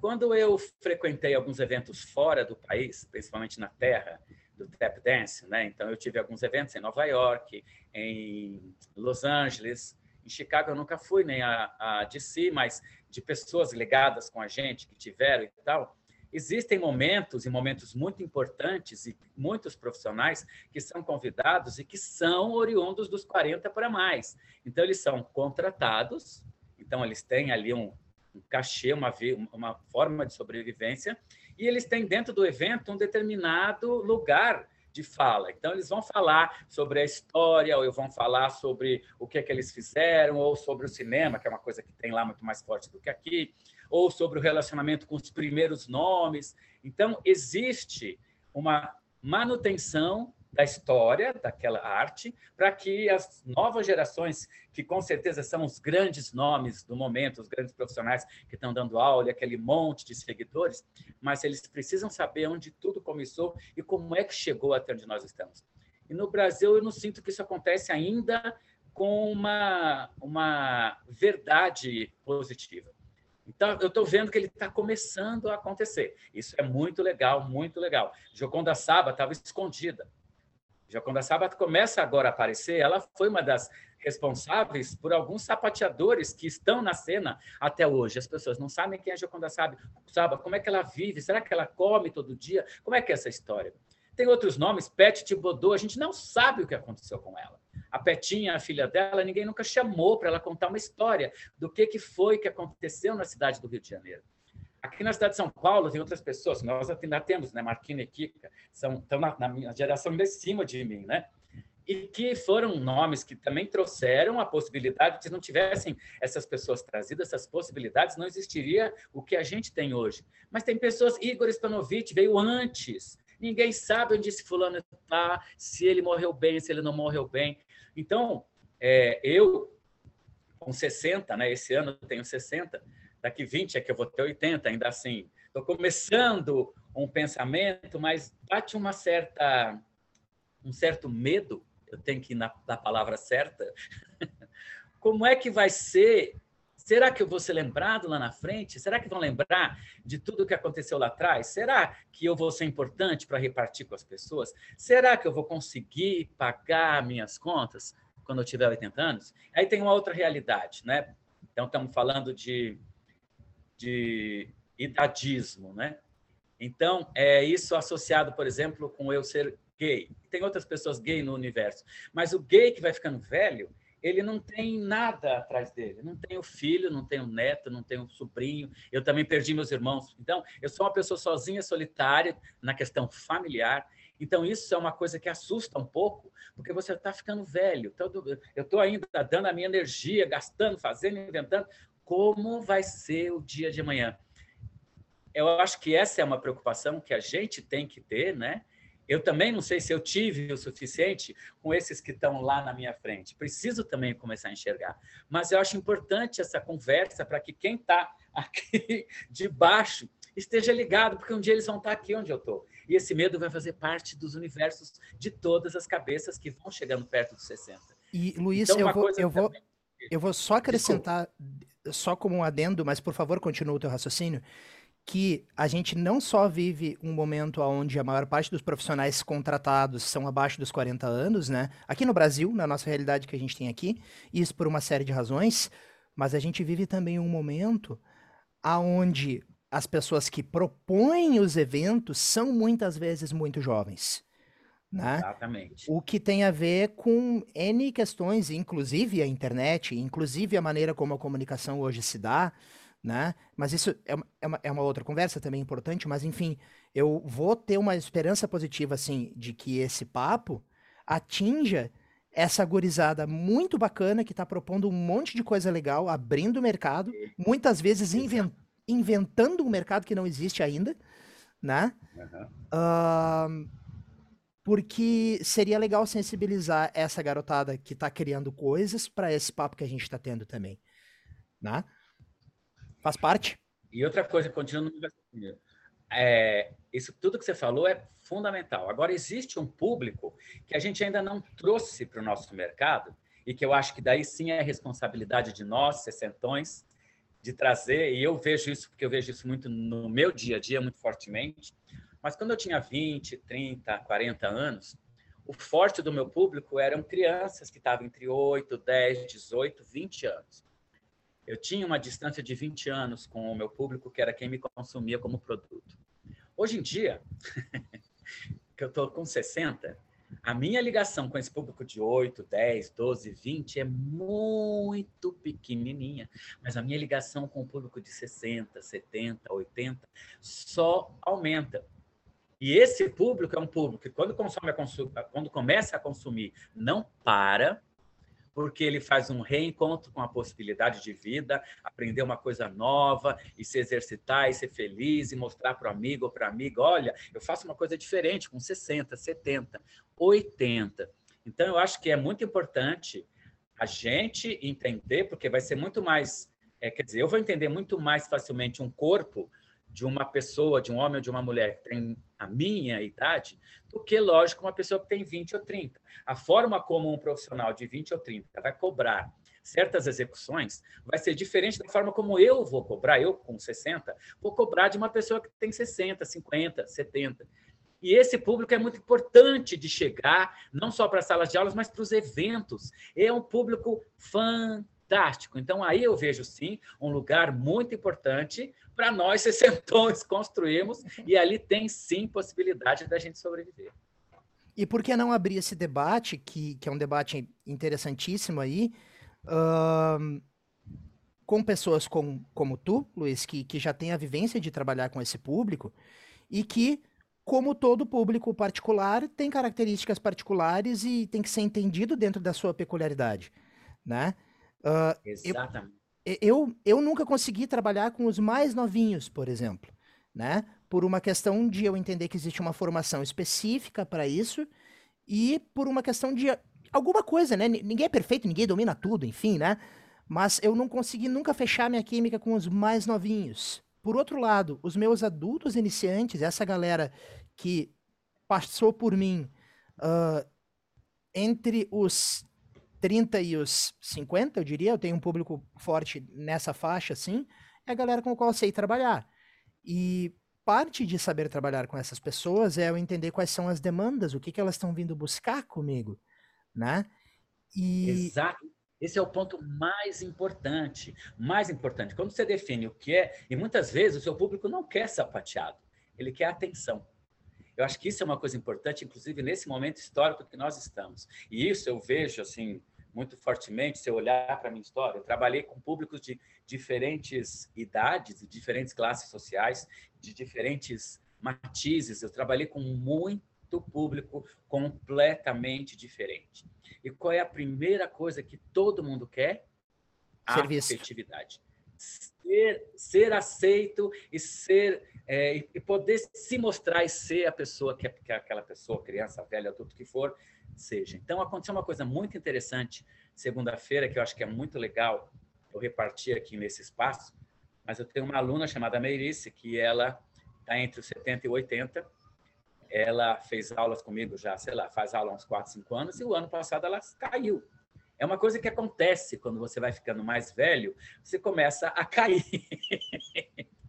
Quando eu frequentei alguns eventos fora do país, principalmente na Terra, do tap dance, né? Então eu tive alguns eventos em Nova York, em Los Angeles, em Chicago eu nunca fui nem a, a DC, mas de pessoas ligadas com a gente que tiveram e tal. Existem momentos e momentos muito importantes e muitos profissionais que são convidados e que são oriundos dos 40 para mais. Então eles são contratados, então eles têm ali um, um cachê, uma, uma forma de sobrevivência e eles têm dentro do evento um determinado lugar de fala. Então, eles vão falar sobre a história, ou vão falar sobre o que é que eles fizeram, ou sobre o cinema, que é uma coisa que tem lá muito mais forte do que aqui, ou sobre o relacionamento com os primeiros nomes. Então, existe uma manutenção da história daquela arte, para que as novas gerações, que com certeza são os grandes nomes do momento, os grandes profissionais que estão dando aula, aquele monte de seguidores, mas eles precisam saber onde tudo começou e como é que chegou até onde nós estamos. E no Brasil, eu não sinto que isso acontece ainda com uma, uma verdade positiva. Então, eu estou vendo que ele está começando a acontecer. Isso é muito legal, muito legal. Joconda Saba estava escondida. Jaconda Sabat começa agora a aparecer, ela foi uma das responsáveis por alguns sapateadores que estão na cena até hoje. As pessoas não sabem quem é Jaconda Sabat, como é que ela vive, será que ela come todo dia? Como é que é essa história? Tem outros nomes, Pet Tibodô, a gente não sabe o que aconteceu com ela. A Petinha, a filha dela, ninguém nunca chamou para ela contar uma história do que, que foi que aconteceu na cidade do Rio de Janeiro. Aqui na cidade de São Paulo tem outras pessoas, nós ainda temos, né? Marquinhos e Kika, são, estão na, na geração de cima de mim, né? e que foram nomes que também trouxeram a possibilidade, se não tivessem essas pessoas trazidas, essas possibilidades, não existiria o que a gente tem hoje. Mas tem pessoas, Igor Spanovich veio antes, ninguém sabe onde esse fulano está, se ele morreu bem, se ele não morreu bem. Então, é, eu, com 60, né, esse ano eu tenho 60, daqui 20 é que eu vou ter 80, ainda assim. Estou começando um pensamento, mas bate uma certa um certo medo eu tenho que ir na, na palavra certa. Como é que vai ser? Será que eu vou ser lembrado lá na frente? Será que vão lembrar de tudo que aconteceu lá atrás? Será que eu vou ser importante para repartir com as pessoas? Será que eu vou conseguir pagar minhas contas quando eu tiver 80 anos? Aí tem uma outra realidade, né? Então, estamos falando de, de idadismo, né? Então, é isso associado, por exemplo, com eu ser gay. Tem outras pessoas gay no universo. Mas o gay que vai ficando velho, ele não tem nada atrás dele. Não tem o filho, não tem o neto, não tem o sobrinho. Eu também perdi meus irmãos. Então, eu sou uma pessoa sozinha, solitária, na questão familiar. Então, isso é uma coisa que assusta um pouco, porque você está ficando velho. eu estou ainda dando a minha energia, gastando, fazendo, inventando. Como vai ser o dia de amanhã? Eu acho que essa é uma preocupação que a gente tem que ter, né? Eu também não sei se eu tive o suficiente com esses que estão lá na minha frente. Preciso também começar a enxergar. Mas eu acho importante essa conversa para que quem está aqui de baixo esteja ligado, porque um dia eles vão estar tá aqui onde eu estou. E esse medo vai fazer parte dos universos de todas as cabeças que vão chegando perto dos 60. E, Luiz, então, eu, vou, eu, vou, eu vou só acrescentar, Desculpa. Só como um adendo, mas por favor, continue o teu raciocínio que a gente não só vive um momento onde a maior parte dos profissionais contratados são abaixo dos 40 anos, né? Aqui no Brasil, na nossa realidade que a gente tem aqui, isso por uma série de razões, mas a gente vive também um momento aonde as pessoas que propõem os eventos são muitas vezes muito jovens. Né? Exatamente. O que tem a ver com N questões, inclusive a internet, inclusive a maneira como a comunicação hoje se dá, né? Mas isso é uma, é uma, é outra conversa também importante, mas enfim, eu vou ter uma esperança positiva, assim, de que esse papo atinja essa gurizada muito bacana que está propondo um monte de coisa legal, abrindo o mercado, muitas vezes inven inventando um mercado que não existe ainda, né? Uhum. Uh, porque seria legal sensibilizar essa garotada que está criando coisas para esse papo que a gente está tendo também, né? Faz parte. E outra coisa, continuando é, isso tudo que você falou é fundamental. Agora, existe um público que a gente ainda não trouxe para o nosso mercado e que eu acho que daí sim é responsabilidade de nós, sessentões, de trazer, e eu vejo isso porque eu vejo isso muito no meu dia a dia, muito fortemente, mas quando eu tinha 20, 30, 40 anos, o forte do meu público eram crianças que estavam entre 8, 10, 18, 20 anos. Eu tinha uma distância de 20 anos com o meu público, que era quem me consumia como produto. Hoje em dia, que eu estou com 60, a minha ligação com esse público de 8, 10, 12, 20 é muito pequenininha, mas a minha ligação com o público de 60, 70, 80 só aumenta. E esse público é um público que, quando, consome quando começa a consumir, não para, porque ele faz um reencontro com a possibilidade de vida, aprender uma coisa nova e se exercitar e ser feliz e mostrar para o amigo ou para a amiga: olha, eu faço uma coisa diferente com 60, 70, 80. Então, eu acho que é muito importante a gente entender, porque vai ser muito mais. É, quer dizer, eu vou entender muito mais facilmente um corpo de uma pessoa, de um homem ou de uma mulher que tem a minha idade, do que, lógico, uma pessoa que tem 20 ou 30. A forma como um profissional de 20 ou 30 vai cobrar certas execuções vai ser diferente da forma como eu vou cobrar, eu com 60, vou cobrar de uma pessoa que tem 60, 50, 70. E esse público é muito importante de chegar, não só para as salas de aulas, mas para os eventos. É um público fantástico. Então, aí eu vejo, sim, um lugar muito importante para nós, sessentões, construirmos, e ali tem, sim, possibilidade da gente sobreviver. E por que não abrir esse debate, que, que é um debate interessantíssimo aí, uh, com pessoas com, como tu, Luiz, que, que já tem a vivência de trabalhar com esse público, e que como todo público particular, tem características particulares e tem que ser entendido dentro da sua peculiaridade, né? Uh, Exatamente. Eu, eu, eu nunca consegui trabalhar com os mais novinhos, por exemplo, né? Por uma questão de eu entender que existe uma formação específica para isso e por uma questão de alguma coisa, né? Ninguém é perfeito, ninguém domina tudo, enfim, né? Mas eu não consegui nunca fechar minha química com os mais novinhos. Por outro lado, os meus adultos iniciantes, essa galera que passou por mim uh, entre os 30 e os 50, eu diria, eu tenho um público forte nessa faixa, assim, é a galera com a qual eu sei trabalhar. E parte de saber trabalhar com essas pessoas é eu entender quais são as demandas, o que, que elas estão vindo buscar comigo, né? E... Exato. Esse é o ponto mais importante, mais importante. Quando você define o que é, e muitas vezes o seu público não quer sapateado, ele quer atenção. Eu acho que isso é uma coisa importante, inclusive nesse momento histórico que nós estamos. E isso eu vejo assim muito fortemente, se eu olhar para a minha história. Eu trabalhei com públicos de diferentes idades, de diferentes classes sociais, de diferentes matizes. Eu trabalhei com muito público completamente diferente. E qual é a primeira coisa que todo mundo quer? A afetividade. Ser, ser aceito e ser é, e poder se mostrar e ser a pessoa que, que aquela pessoa, criança, velha, adulto que for, seja. Então aconteceu uma coisa muito interessante segunda-feira que eu acho que é muito legal. Eu reparti aqui nesse espaço, mas eu tenho uma aluna chamada Meirice que ela está entre os 70 e 80 ela fez aulas comigo já, sei lá, faz aula há uns 4, 5 anos, e o ano passado ela caiu. É uma coisa que acontece quando você vai ficando mais velho, você começa a cair.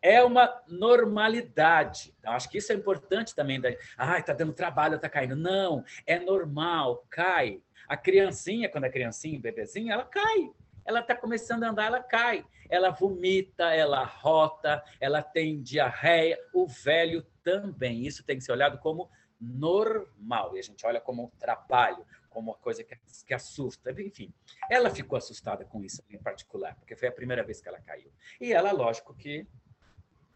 é uma normalidade. Então, acho que isso é importante também. Da... Ah, está dando trabalho, está caindo. Não, é normal, cai. A criancinha, quando é criancinha, bebezinha, ela cai. Ela está começando a andar, ela cai. Ela vomita, ela rota, ela tem diarreia. O velho também. Isso tem que ser olhado como normal. E a gente olha como um trabalho, como uma coisa que, que assusta. Enfim, ela ficou assustada com isso em particular, porque foi a primeira vez que ela caiu. E ela, lógico que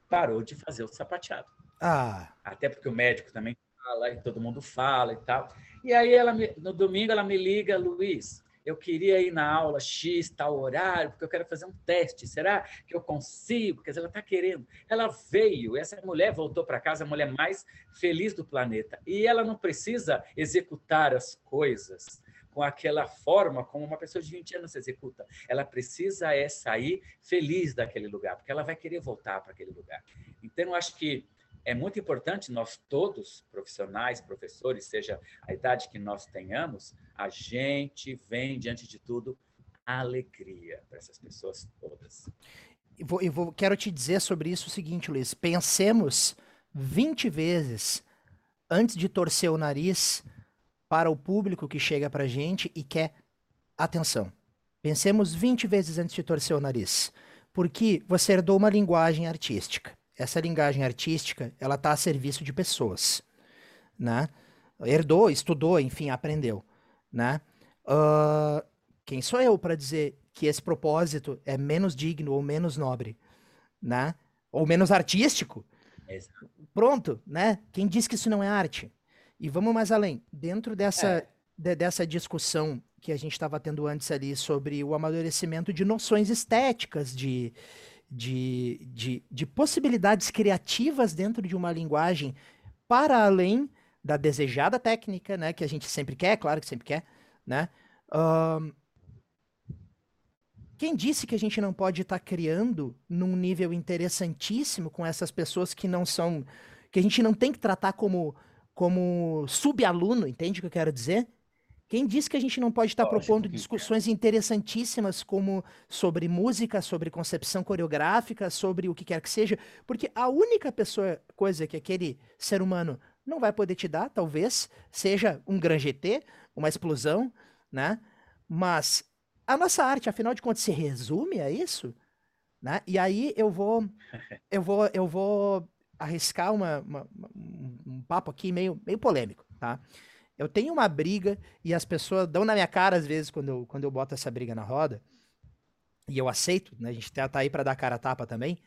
parou de fazer o sapateado. Ah. Até porque o médico também fala e todo mundo fala e tal. E aí ela me, no domingo ela me liga, Luiz, eu queria ir na aula X, tal horário, porque eu quero fazer um teste. Será que eu consigo? Quer dizer, ela está querendo. Ela veio, essa mulher voltou para casa, a mulher mais feliz do planeta. E ela não precisa executar as coisas com aquela forma como uma pessoa de 20 anos executa. Ela precisa é sair feliz daquele lugar, porque ela vai querer voltar para aquele lugar. Então, eu acho que é muito importante nós todos, profissionais, professores, seja a idade que nós tenhamos, a gente vem, diante de tudo, alegria para essas pessoas todas. Eu, vou, eu vou, quero te dizer sobre isso o seguinte, Luiz. Pensemos 20 vezes antes de torcer o nariz para o público que chega para a gente e quer atenção. Pensemos 20 vezes antes de torcer o nariz. Porque você herdou uma linguagem artística essa linguagem artística, ela está a serviço de pessoas, né? Herdou, estudou, enfim, aprendeu, né? Uh, quem sou eu para dizer que esse propósito é menos digno ou menos nobre, né? Ou menos artístico? Exato. Pronto, né? Quem diz que isso não é arte? E vamos mais além. Dentro dessa, é. de, dessa discussão que a gente estava tendo antes ali sobre o amadurecimento de noções estéticas, de, de, de, de possibilidades criativas dentro de uma linguagem para além da desejada técnica, né, que a gente sempre quer, claro que sempre quer, né? Quem disse que a gente não pode estar tá criando num nível interessantíssimo com essas pessoas que não são, que a gente não tem que tratar como como subaluno, entende o que eu quero dizer? Quem disse que a gente não pode estar propondo discussões interessantíssimas como sobre música, sobre concepção coreográfica, sobre o que quer que seja? Porque a única pessoa, coisa que aquele ser humano não vai poder te dar, talvez, seja um grande GT, uma explosão, né? Mas a nossa arte, afinal de contas, se resume a isso, né? E aí eu vou, eu vou, eu vou arriscar uma, uma, um papo aqui meio, meio polêmico, tá? Eu tenho uma briga e as pessoas dão na minha cara às vezes quando eu, quando eu boto essa briga na roda. E eu aceito, né? A gente tá, tá aí para dar cara a tapa também,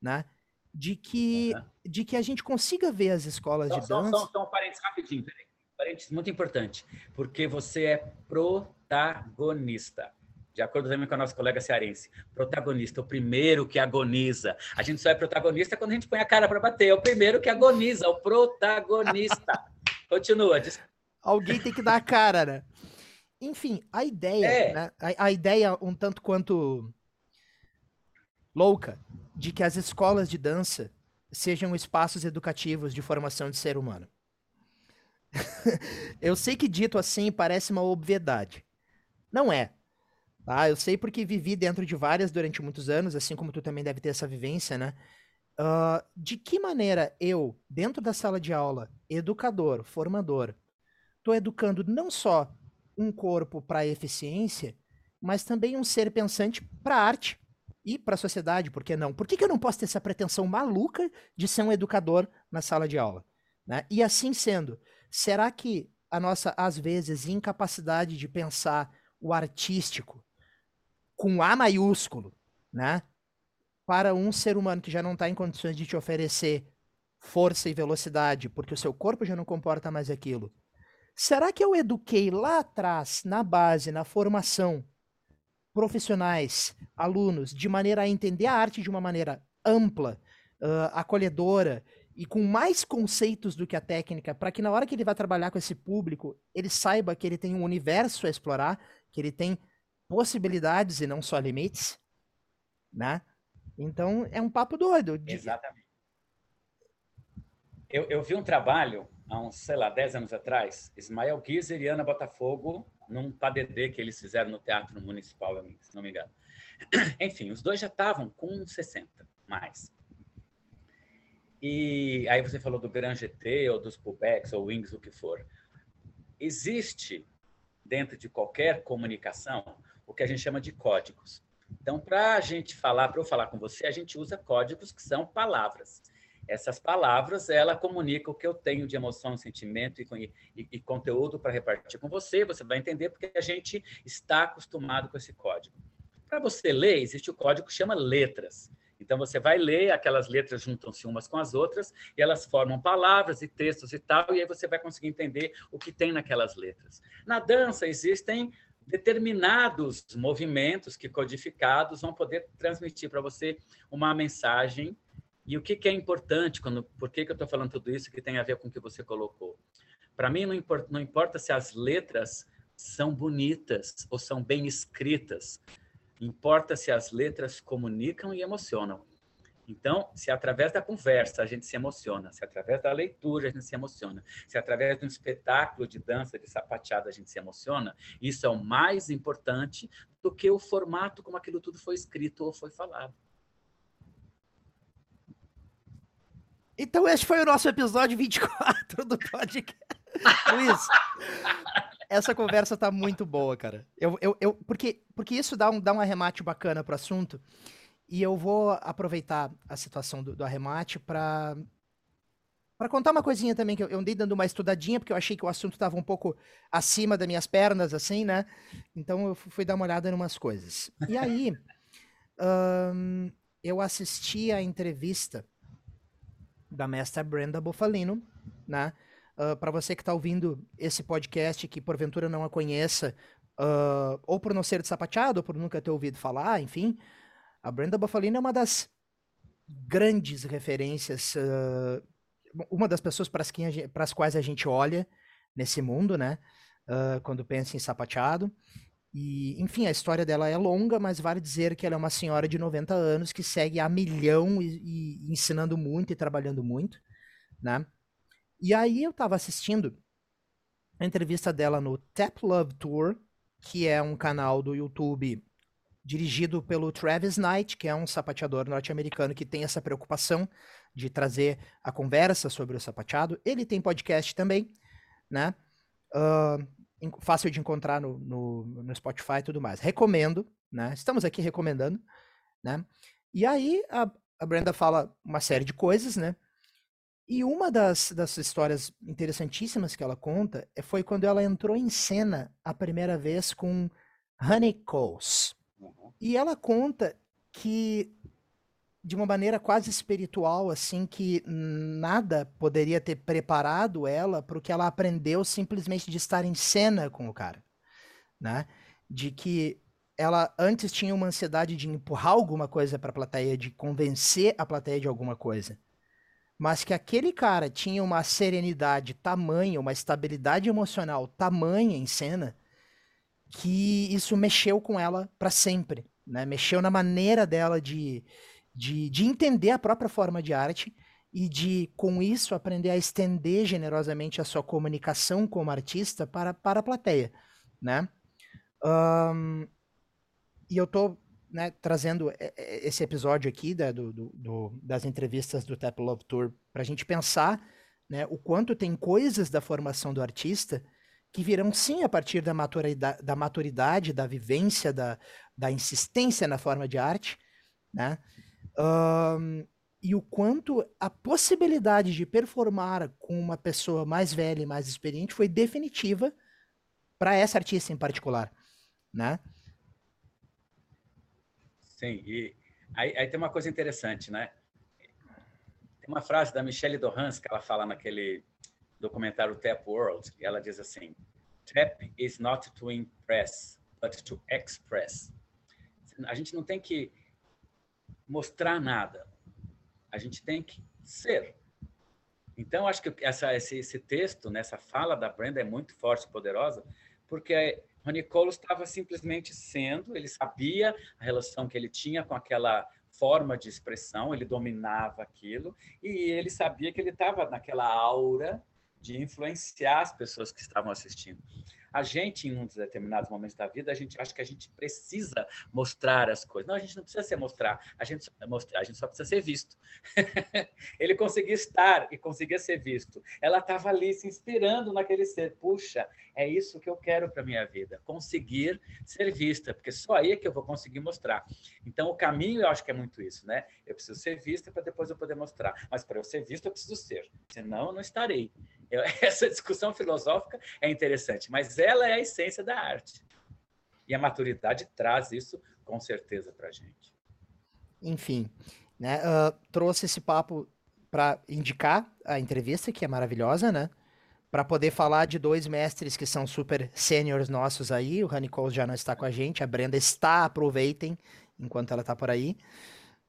né? de que, uhum. de que a gente consiga ver as escolas de dança. Só, só, só um parênteses rapidinho, peraí. Parênteses muito importante, porque você é protagonista. De acordo também com a nossa colega cearense, protagonista, o primeiro que agoniza. A gente só é protagonista quando a gente põe a cara para bater. É o primeiro que agoniza, o protagonista. Continua. Alguém tem que dar a cara, né? Enfim, a ideia, é. né? a, a ideia um tanto quanto louca de que as escolas de dança sejam espaços educativos de formação de ser humano. eu sei que dito assim parece uma obviedade. Não é. Tá? Eu sei porque vivi dentro de várias durante muitos anos, assim como tu também deve ter essa vivência, né? Uh, de que maneira eu, dentro da sala de aula, educador, formador, estou educando não só um corpo para eficiência, mas também um ser pensante para arte e para a sociedade, por que não? Por que, que eu não posso ter essa pretensão maluca de ser um educador na sala de aula? Né? E assim sendo, será que a nossa, às vezes, incapacidade de pensar o artístico com A maiúsculo, né? Para um ser humano que já não está em condições de te oferecer força e velocidade, porque o seu corpo já não comporta mais aquilo. Será que eu eduquei lá atrás, na base, na formação, profissionais, alunos, de maneira a entender a arte de uma maneira ampla, uh, acolhedora e com mais conceitos do que a técnica, para que na hora que ele vai trabalhar com esse público, ele saiba que ele tem um universo a explorar, que ele tem possibilidades e não só limites, né? Então é um papo doido. De... Exatamente. Eu, eu vi um trabalho há uns, sei lá, 10 anos atrás, Ismael Guizer e Ana Botafogo num PADD que eles fizeram no Teatro Municipal, se não me engano. Enfim, os dois já estavam com 60 mais. E aí você falou do Gran GT, ou dos pullbacks, ou wings, o que for. Existe, dentro de qualquer comunicação, o que a gente chama de códigos. Então, para a gente falar, para eu falar com você, a gente usa códigos que são palavras essas palavras, ela comunica o que eu tenho de emoção, sentimento e, e, e conteúdo para repartir com você. Você vai entender porque a gente está acostumado com esse código. Para você ler, existe o código que chama letras. Então, você vai ler, aquelas letras juntam-se umas com as outras, e elas formam palavras e textos e tal, e aí você vai conseguir entender o que tem naquelas letras. Na dança, existem determinados movimentos que, codificados, vão poder transmitir para você uma mensagem e o que, que é importante, quando, por que, que eu estou falando tudo isso que tem a ver com o que você colocou? Para mim, não importa, não importa se as letras são bonitas ou são bem escritas. Importa se as letras comunicam e emocionam. Então, se através da conversa a gente se emociona, se através da leitura a gente se emociona, se através de um espetáculo de dança, de sapateado a gente se emociona, isso é o mais importante do que o formato como aquilo tudo foi escrito ou foi falado. Então, esse foi o nosso episódio 24 do podcast. Luiz, essa conversa tá muito boa, cara. Eu, eu, eu, porque, porque isso dá um, dá um arremate bacana pro assunto. E eu vou aproveitar a situação do, do arremate para para contar uma coisinha também, que eu, eu andei dando uma estudadinha, porque eu achei que o assunto estava um pouco acima das minhas pernas, assim, né? Então eu fui dar uma olhada em umas coisas. E aí, eu assisti a entrevista da mestra Brenda Bofalino, né? Uh, ah, para você que está ouvindo esse podcast que porventura não a conheça, uh, ou por não ser de sapateado, ou por nunca ter ouvido falar, enfim, a Brenda Bofalino é uma das grandes referências, uh, uma das pessoas para as quais a gente olha nesse mundo, né? quando pensa em sapateado. E, enfim, a história dela é longa, mas vale dizer que ela é uma senhora de 90 anos que segue a milhão e, e ensinando muito e trabalhando muito, né? E aí eu estava assistindo a entrevista dela no Tap Love Tour, que é um canal do YouTube dirigido pelo Travis Knight, que é um sapateador norte-americano que tem essa preocupação de trazer a conversa sobre o sapateado. Ele tem podcast também, né? Uh, fácil de encontrar no, no, no, Spotify e tudo mais. Recomendo, né? Estamos aqui recomendando, né? E aí a, a Brenda fala uma série de coisas, né? E uma das, das histórias interessantíssimas que ela conta é, foi quando ela entrou em cena a primeira vez com Honey Coles. Uhum. E ela conta que de uma maneira quase espiritual, assim, que nada poderia ter preparado ela para o que ela aprendeu simplesmente de estar em cena com o cara, né? De que ela antes tinha uma ansiedade de empurrar alguma coisa para a plateia, de convencer a plateia de alguma coisa. Mas que aquele cara tinha uma serenidade tamanha, uma estabilidade emocional tamanha em cena, que isso mexeu com ela para sempre, né? Mexeu na maneira dela de, de, de entender a própria forma de arte e de, com isso, aprender a estender generosamente a sua comunicação como artista para, para a plateia, né? Um, e eu tô né, trazendo esse episódio aqui da, do, do, das entrevistas do Tap Love Tour para a gente pensar né, o quanto tem coisas da formação do artista que virão sim a partir da maturidade, da, maturidade, da vivência, da, da insistência na forma de arte, né? Um, e o quanto a possibilidade de performar com uma pessoa mais velha e mais experiente foi definitiva para essa artista em particular, né? Sim, e aí, aí, tem uma coisa interessante, né? Tem uma frase da Michelle Dohans que ela fala naquele documentário Tap World, e ela diz assim: Tap is not to impress, but to express. A gente não tem que mostrar nada, a gente tem que ser. Então, acho que essa, esse, esse texto, nessa né, fala da Brenda é muito forte e poderosa, porque Rony Colos estava simplesmente sendo, ele sabia a relação que ele tinha com aquela forma de expressão, ele dominava aquilo, e ele sabia que ele estava naquela aura de influenciar as pessoas que estavam assistindo. A gente, em um determinados momentos da vida, a gente acha que a gente precisa mostrar as coisas. Não, a gente não precisa se mostrar, a gente só, a gente só precisa ser visto. Ele conseguia estar e conseguia ser visto. Ela estava ali se inspirando naquele ser. Puxa, é isso que eu quero para minha vida, conseguir ser vista, porque só aí é que eu vou conseguir mostrar. Então, o caminho, eu acho que é muito isso, né? Eu preciso ser vista para depois eu poder mostrar. Mas para eu ser visto, eu preciso ser. Senão, eu não estarei. Eu, essa discussão filosófica é interessante, mas ela é a essência da arte. E a maturidade traz isso com certeza para a gente. Enfim, né, uh, trouxe esse papo para indicar a entrevista, que é maravilhosa, né? Para poder falar de dois mestres que são super sêniores nossos aí. O Honey Cole já não está com a gente, a Brenda está, aproveitem enquanto ela está por aí.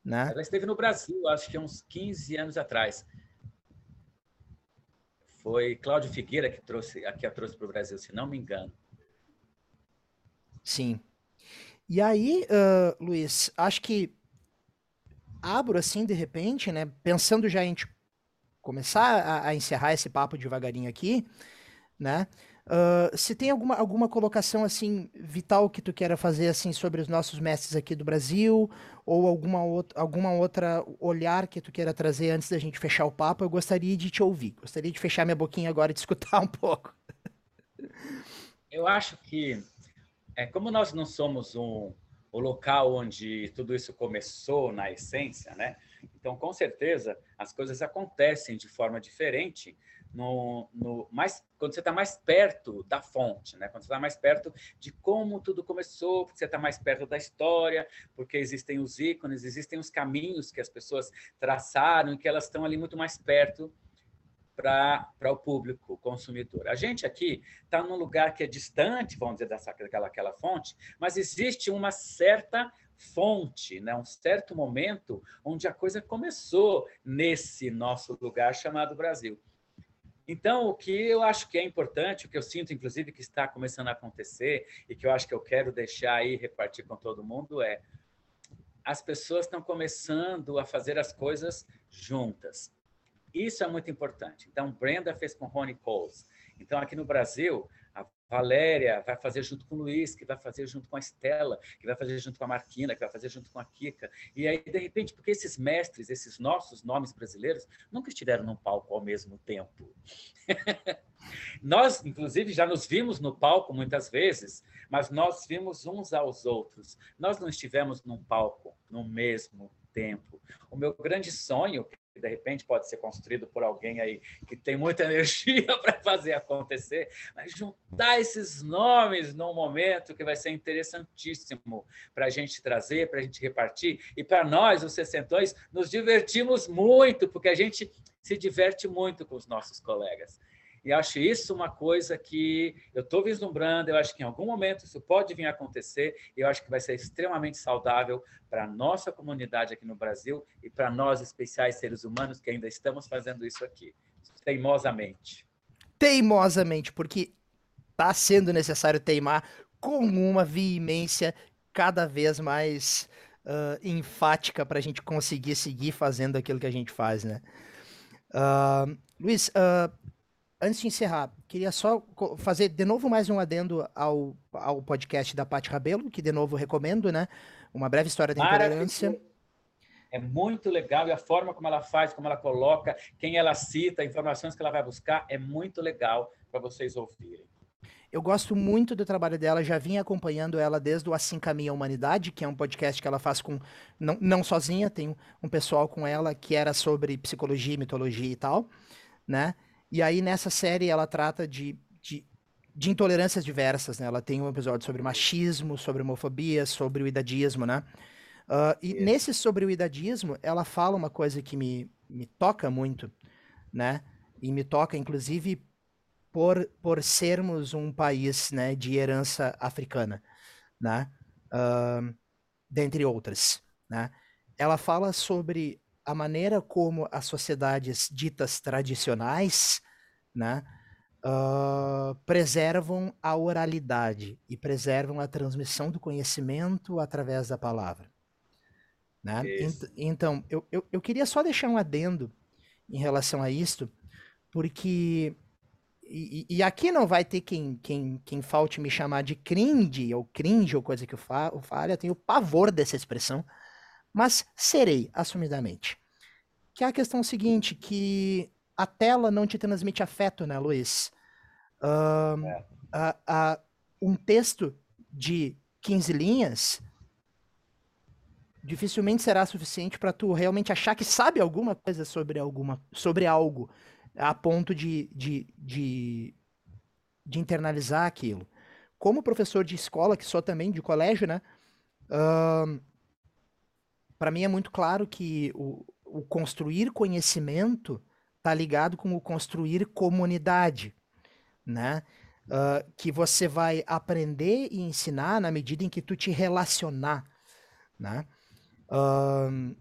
Né? Ela esteve no Brasil, acho que uns 15 anos atrás. Foi Cláudio Figueira que trouxe, aqui a trouxe para o Brasil, se não me engano. Sim. E aí, uh, Luiz, acho que abro assim de repente, né? Pensando já em começar a, a encerrar esse papo devagarinho aqui, né? Uh, se tem alguma, alguma colocação assim vital que tu queira fazer assim sobre os nossos mestres aqui do Brasil ou alguma outra, alguma outra olhar que tu queira trazer antes da gente fechar o papo, eu gostaria de te ouvir. Gostaria de fechar minha boquinha agora e de escutar um pouco. Eu acho que é como nós não somos um o local onde tudo isso começou na essência, né? Então, com certeza, as coisas acontecem de forma diferente no, no mais, quando você está mais perto da fonte, né? quando você está mais perto de como tudo começou, porque você está mais perto da história, porque existem os ícones, existem os caminhos que as pessoas traçaram e que elas estão ali muito mais perto para o público consumidor. A gente aqui está num lugar que é distante, vamos dizer, dessa, daquela aquela fonte, mas existe uma certa fonte, né? um certo momento onde a coisa começou nesse nosso lugar chamado Brasil. Então, o que eu acho que é importante, o que eu sinto, inclusive, que está começando a acontecer e que eu acho que eu quero deixar aí repartir com todo mundo é as pessoas estão começando a fazer as coisas juntas. Isso é muito importante. Então, Brenda fez com Rony Coles. Então, aqui no Brasil, Valéria vai fazer junto com o Luiz, que vai fazer junto com a Estela, que vai fazer junto com a Marquina, que vai fazer junto com a Kika. E aí, de repente, porque esses mestres, esses nossos nomes brasileiros, nunca estiveram num palco ao mesmo tempo. nós, inclusive, já nos vimos no palco muitas vezes, mas nós vimos uns aos outros. Nós não estivemos num palco no mesmo tempo. O meu grande sonho, de repente pode ser construído por alguém aí que tem muita energia para fazer acontecer, mas juntar esses nomes num momento que vai ser interessantíssimo para a gente trazer, para a gente repartir, e para nós, os sessentões, nos divertimos muito, porque a gente se diverte muito com os nossos colegas. E acho isso uma coisa que eu estou vislumbrando, eu acho que em algum momento isso pode vir a acontecer, e eu acho que vai ser extremamente saudável para a nossa comunidade aqui no Brasil e para nós, especiais seres humanos, que ainda estamos fazendo isso aqui, teimosamente. Teimosamente, porque está sendo necessário teimar com uma veemência cada vez mais uh, enfática para a gente conseguir seguir fazendo aquilo que a gente faz, né? Uh, Luiz, uh, antes de encerrar, queria só fazer de novo mais um adendo ao, ao podcast da Paty Rabelo, que de novo recomendo, né? Uma breve história da intolerância. É muito legal e a forma como ela faz, como ela coloca, quem ela cita, informações que ela vai buscar, é muito legal para vocês ouvirem. Eu gosto muito do trabalho dela, já vim acompanhando ela desde o Assim Caminha a Humanidade, que é um podcast que ela faz com não, não sozinha, tem um pessoal com ela que era sobre psicologia, mitologia e tal, né? E aí, nessa série, ela trata de, de, de, intolerâncias diversas, né? Ela tem um episódio sobre machismo, sobre homofobia, sobre o idadismo, né? Uh, e nesse sobre o idadismo, ela fala uma coisa que me, me toca muito, né? E me toca, inclusive, por, por sermos um país né, de herança africana, né? Uh, dentre outras, né? Ela fala sobre a maneira como as sociedades ditas tradicionais né, uh, preservam a oralidade e preservam a transmissão do conhecimento através da palavra. Né? Então, eu, eu, eu queria só deixar um adendo em relação a isto, porque. E, e, aqui não vai ter quem, quem, quem falte me chamar de cringe ou cringe ou coisa que eu, fa eu fale, eu tenho pavor dessa expressão, mas serei, assumidamente. Que é a questão seguinte, que a tela não te transmite afeto, né, Luiz? Um, é. um texto de 15 linhas dificilmente será suficiente para tu realmente achar que sabe alguma coisa sobre alguma sobre algo a ponto de, de, de, de internalizar aquilo. Como professor de escola, que sou também de colégio, né? Para mim é muito claro que o, o construir conhecimento está ligado com o construir comunidade, né? Uh, que você vai aprender e ensinar na medida em que tu te relacionar, né? Uh,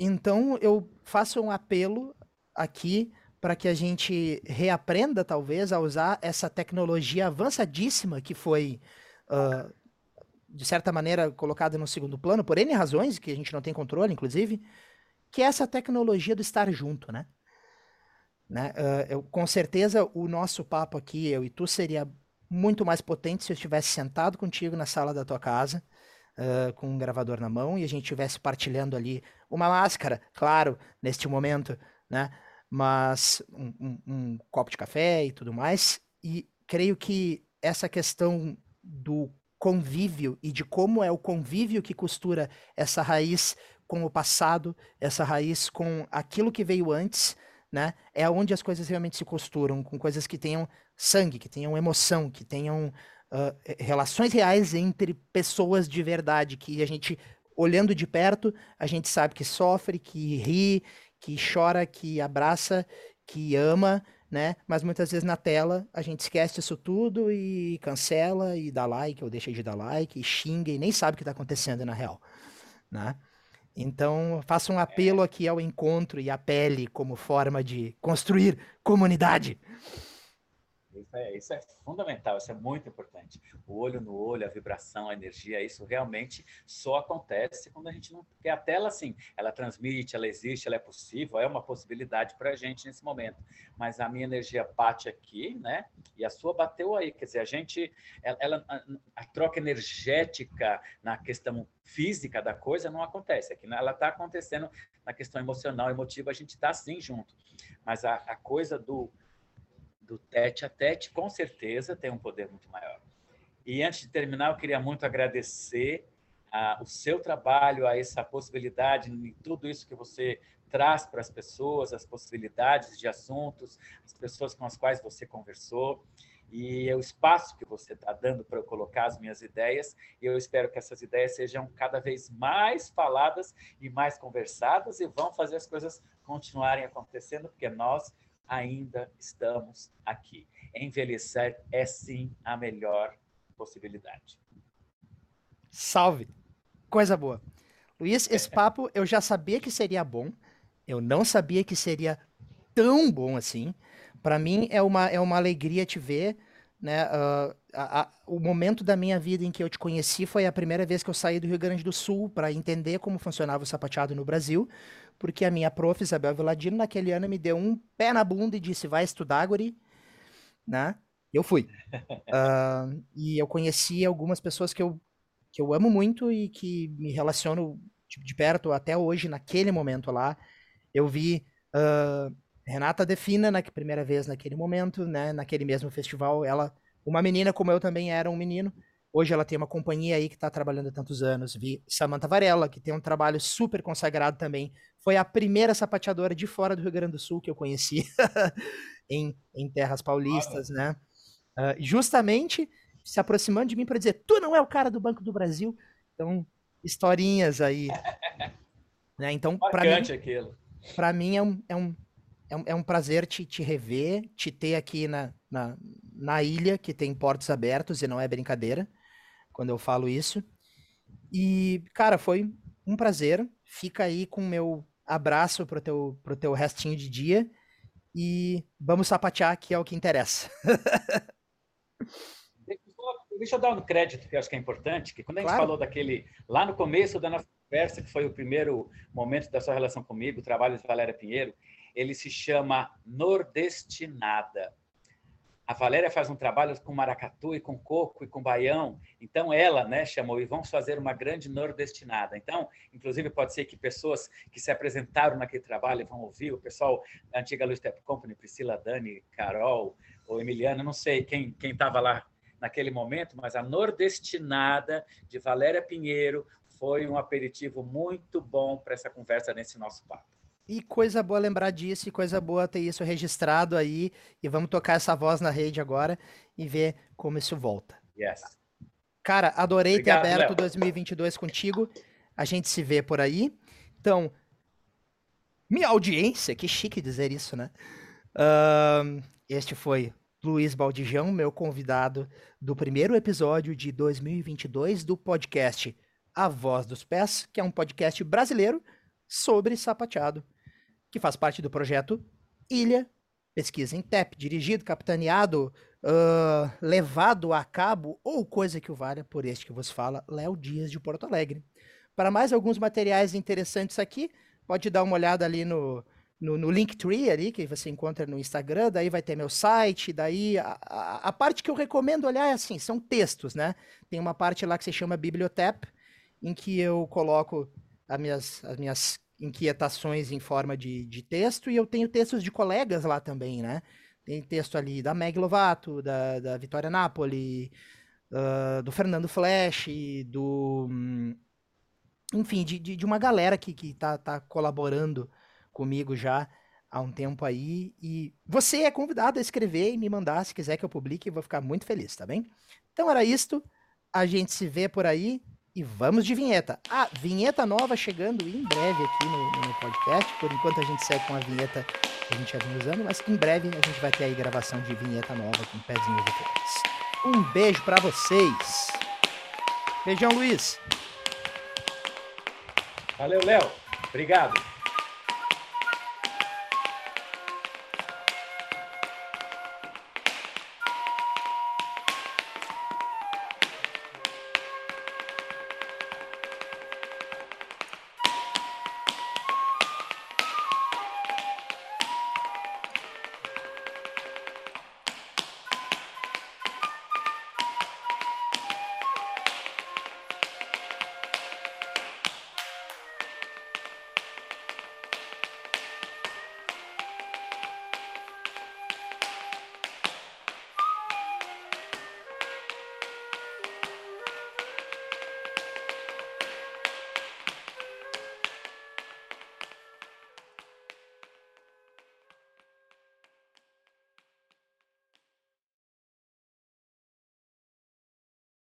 então eu faço um apelo aqui para que a gente reaprenda talvez a usar essa tecnologia avançadíssima que foi uh, de certa maneira colocada no segundo plano por N razões que a gente não tem controle, inclusive, que é essa tecnologia do estar junto, né? né? Uh, eu, com certeza o nosso papo aqui, eu e tu, seria muito mais potente se eu estivesse sentado contigo na sala da tua casa, uh, com um gravador na mão, e a gente estivesse partilhando ali uma máscara, claro, neste momento, né? Mas um, um, um copo de café e tudo mais. E creio que essa questão do convívio e de como é o convívio que costura essa raiz com o passado, essa raiz com aquilo que veio antes, né? É onde as coisas realmente se costuram, com coisas que tenham sangue, que tenham emoção, que tenham uh, relações reais entre pessoas de verdade, que a gente, olhando de perto, a gente sabe que sofre, que ri, que chora, que abraça, que ama, né? Mas muitas vezes na tela a gente esquece isso tudo e cancela e dá like ou deixa de dar like e xinga e nem sabe o que está acontecendo na real, né? Então, faço um apelo aqui ao encontro e à pele como forma de construir comunidade. Isso é, isso é fundamental, isso é muito importante. O olho no olho, a vibração, a energia, isso realmente só acontece quando a gente não. Porque a tela, assim, ela transmite, ela existe, ela é possível, é uma possibilidade para a gente nesse momento. Mas a minha energia bate aqui, né? E a sua bateu aí. Quer dizer, a gente. Ela, a, a, troca energética na questão física da coisa não acontece. Aqui ela está acontecendo na questão emocional, emotiva, a gente está sim junto. Mas a, a coisa do do tete a tete, com certeza tem um poder muito maior. E antes de terminar, eu queria muito agradecer a, o seu trabalho, a essa possibilidade, em tudo isso que você traz para as pessoas as possibilidades de assuntos, as pessoas com as quais você conversou e é o espaço que você está dando para eu colocar as minhas ideias. E eu espero que essas ideias sejam cada vez mais faladas e mais conversadas e vão fazer as coisas continuarem acontecendo, porque nós ainda estamos aqui. Envelhecer é sim a melhor possibilidade. Salve! Coisa boa. Luiz, esse papo eu já sabia que seria bom, eu não sabia que seria tão bom assim. Para mim é uma, é uma alegria te ver, né? Uh, a, a, o momento da minha vida em que eu te conheci foi a primeira vez que eu saí do Rio Grande do Sul para entender como funcionava o sapateado no Brasil, porque a minha prof, Isabel Viladino, naquele ano me deu um pé na bunda e disse, vai estudar, guri, né? Eu fui. Uh, e eu conheci algumas pessoas que eu, que eu amo muito e que me relaciono tipo, de perto até hoje, naquele momento lá. Eu vi uh, Renata Defina na primeira vez naquele momento, né? Naquele mesmo festival, ela, uma menina como eu também era um menino. Hoje ela tem uma companhia aí que está trabalhando há tantos anos. Vi Samantha Varela, que tem um trabalho super consagrado também. Foi a primeira sapateadora de fora do Rio Grande do Sul que eu conheci em, em terras paulistas, ah, né? Uh, justamente se aproximando de mim para dizer: tu não é o cara do Banco do Brasil. Então, historinhas aí. né? Então, para mim, aquilo. Para mim é um, é um, é um, é um prazer te, te rever, te ter aqui na, na, na ilha, que tem portos abertos e não é brincadeira quando eu falo isso. E, cara, foi um prazer. Fica aí com o meu abraço pro teu, pro teu restinho de dia. E vamos sapatear, que é o que interessa. Deixa eu dar um crédito que eu acho que é importante, que quando a gente claro. falou daquele, lá no começo da nossa conversa, que foi o primeiro momento da sua relação comigo, o trabalho de Valéria Pinheiro, ele se chama Nordestinada. A Valéria faz um trabalho com maracatu e com coco e com baião. Então ela, né, chamou e vamos fazer uma grande nordestinada. Então, inclusive pode ser que pessoas que se apresentaram naquele trabalho vão ouvir, o pessoal da antiga Luz Step Company, Priscila, Dani, Carol ou Emiliana, não sei quem quem estava lá naquele momento, mas a nordestinada de Valéria Pinheiro foi um aperitivo muito bom para essa conversa nesse nosso papo. E coisa boa lembrar disso, e coisa boa ter isso registrado aí. E vamos tocar essa voz na rede agora e ver como isso volta. Yes. Cara, adorei Obrigado, ter aberto Léo. 2022 contigo. A gente se vê por aí. Então, minha audiência, que chique dizer isso, né? Uh, este foi Luiz Baldijão, meu convidado do primeiro episódio de 2022 do podcast A Voz dos Pés, que é um podcast brasileiro sobre sapateado que faz parte do projeto Ilha, pesquisa em TEP, dirigido, capitaneado, uh, levado a cabo, ou coisa que o valha, por este que vos fala, Léo Dias de Porto Alegre. Para mais alguns materiais interessantes aqui, pode dar uma olhada ali no, no, no Linktree ali, que você encontra no Instagram, daí vai ter meu site, daí a, a, a, parte que eu recomendo olhar é assim, são textos, né? Tem uma parte lá que se chama Bibliotep, em que eu coloco as minhas, as minhas inquietações em forma de, de texto, e eu tenho textos de colegas lá também, né? Tem texto ali da Meg Lovato, da, da Vitória Napoli, uh, do Fernando Flash, do. Enfim, de, de, de, uma galera que, que tá, tá colaborando comigo já há um tempo aí. E você é convidado a escrever e me mandar se quiser que eu publique, vou ficar muito feliz, tá bem? Então era isto. A gente se vê por aí. E vamos de vinheta. Ah, vinheta nova chegando em breve aqui no, no podcast. Por enquanto a gente segue com a vinheta que a gente já vem usando, mas em breve a gente vai ter aí gravação de vinheta nova com pezinhos diferentes. Um beijo para vocês. Beijão, Luiz. Valeu, Léo. Obrigado.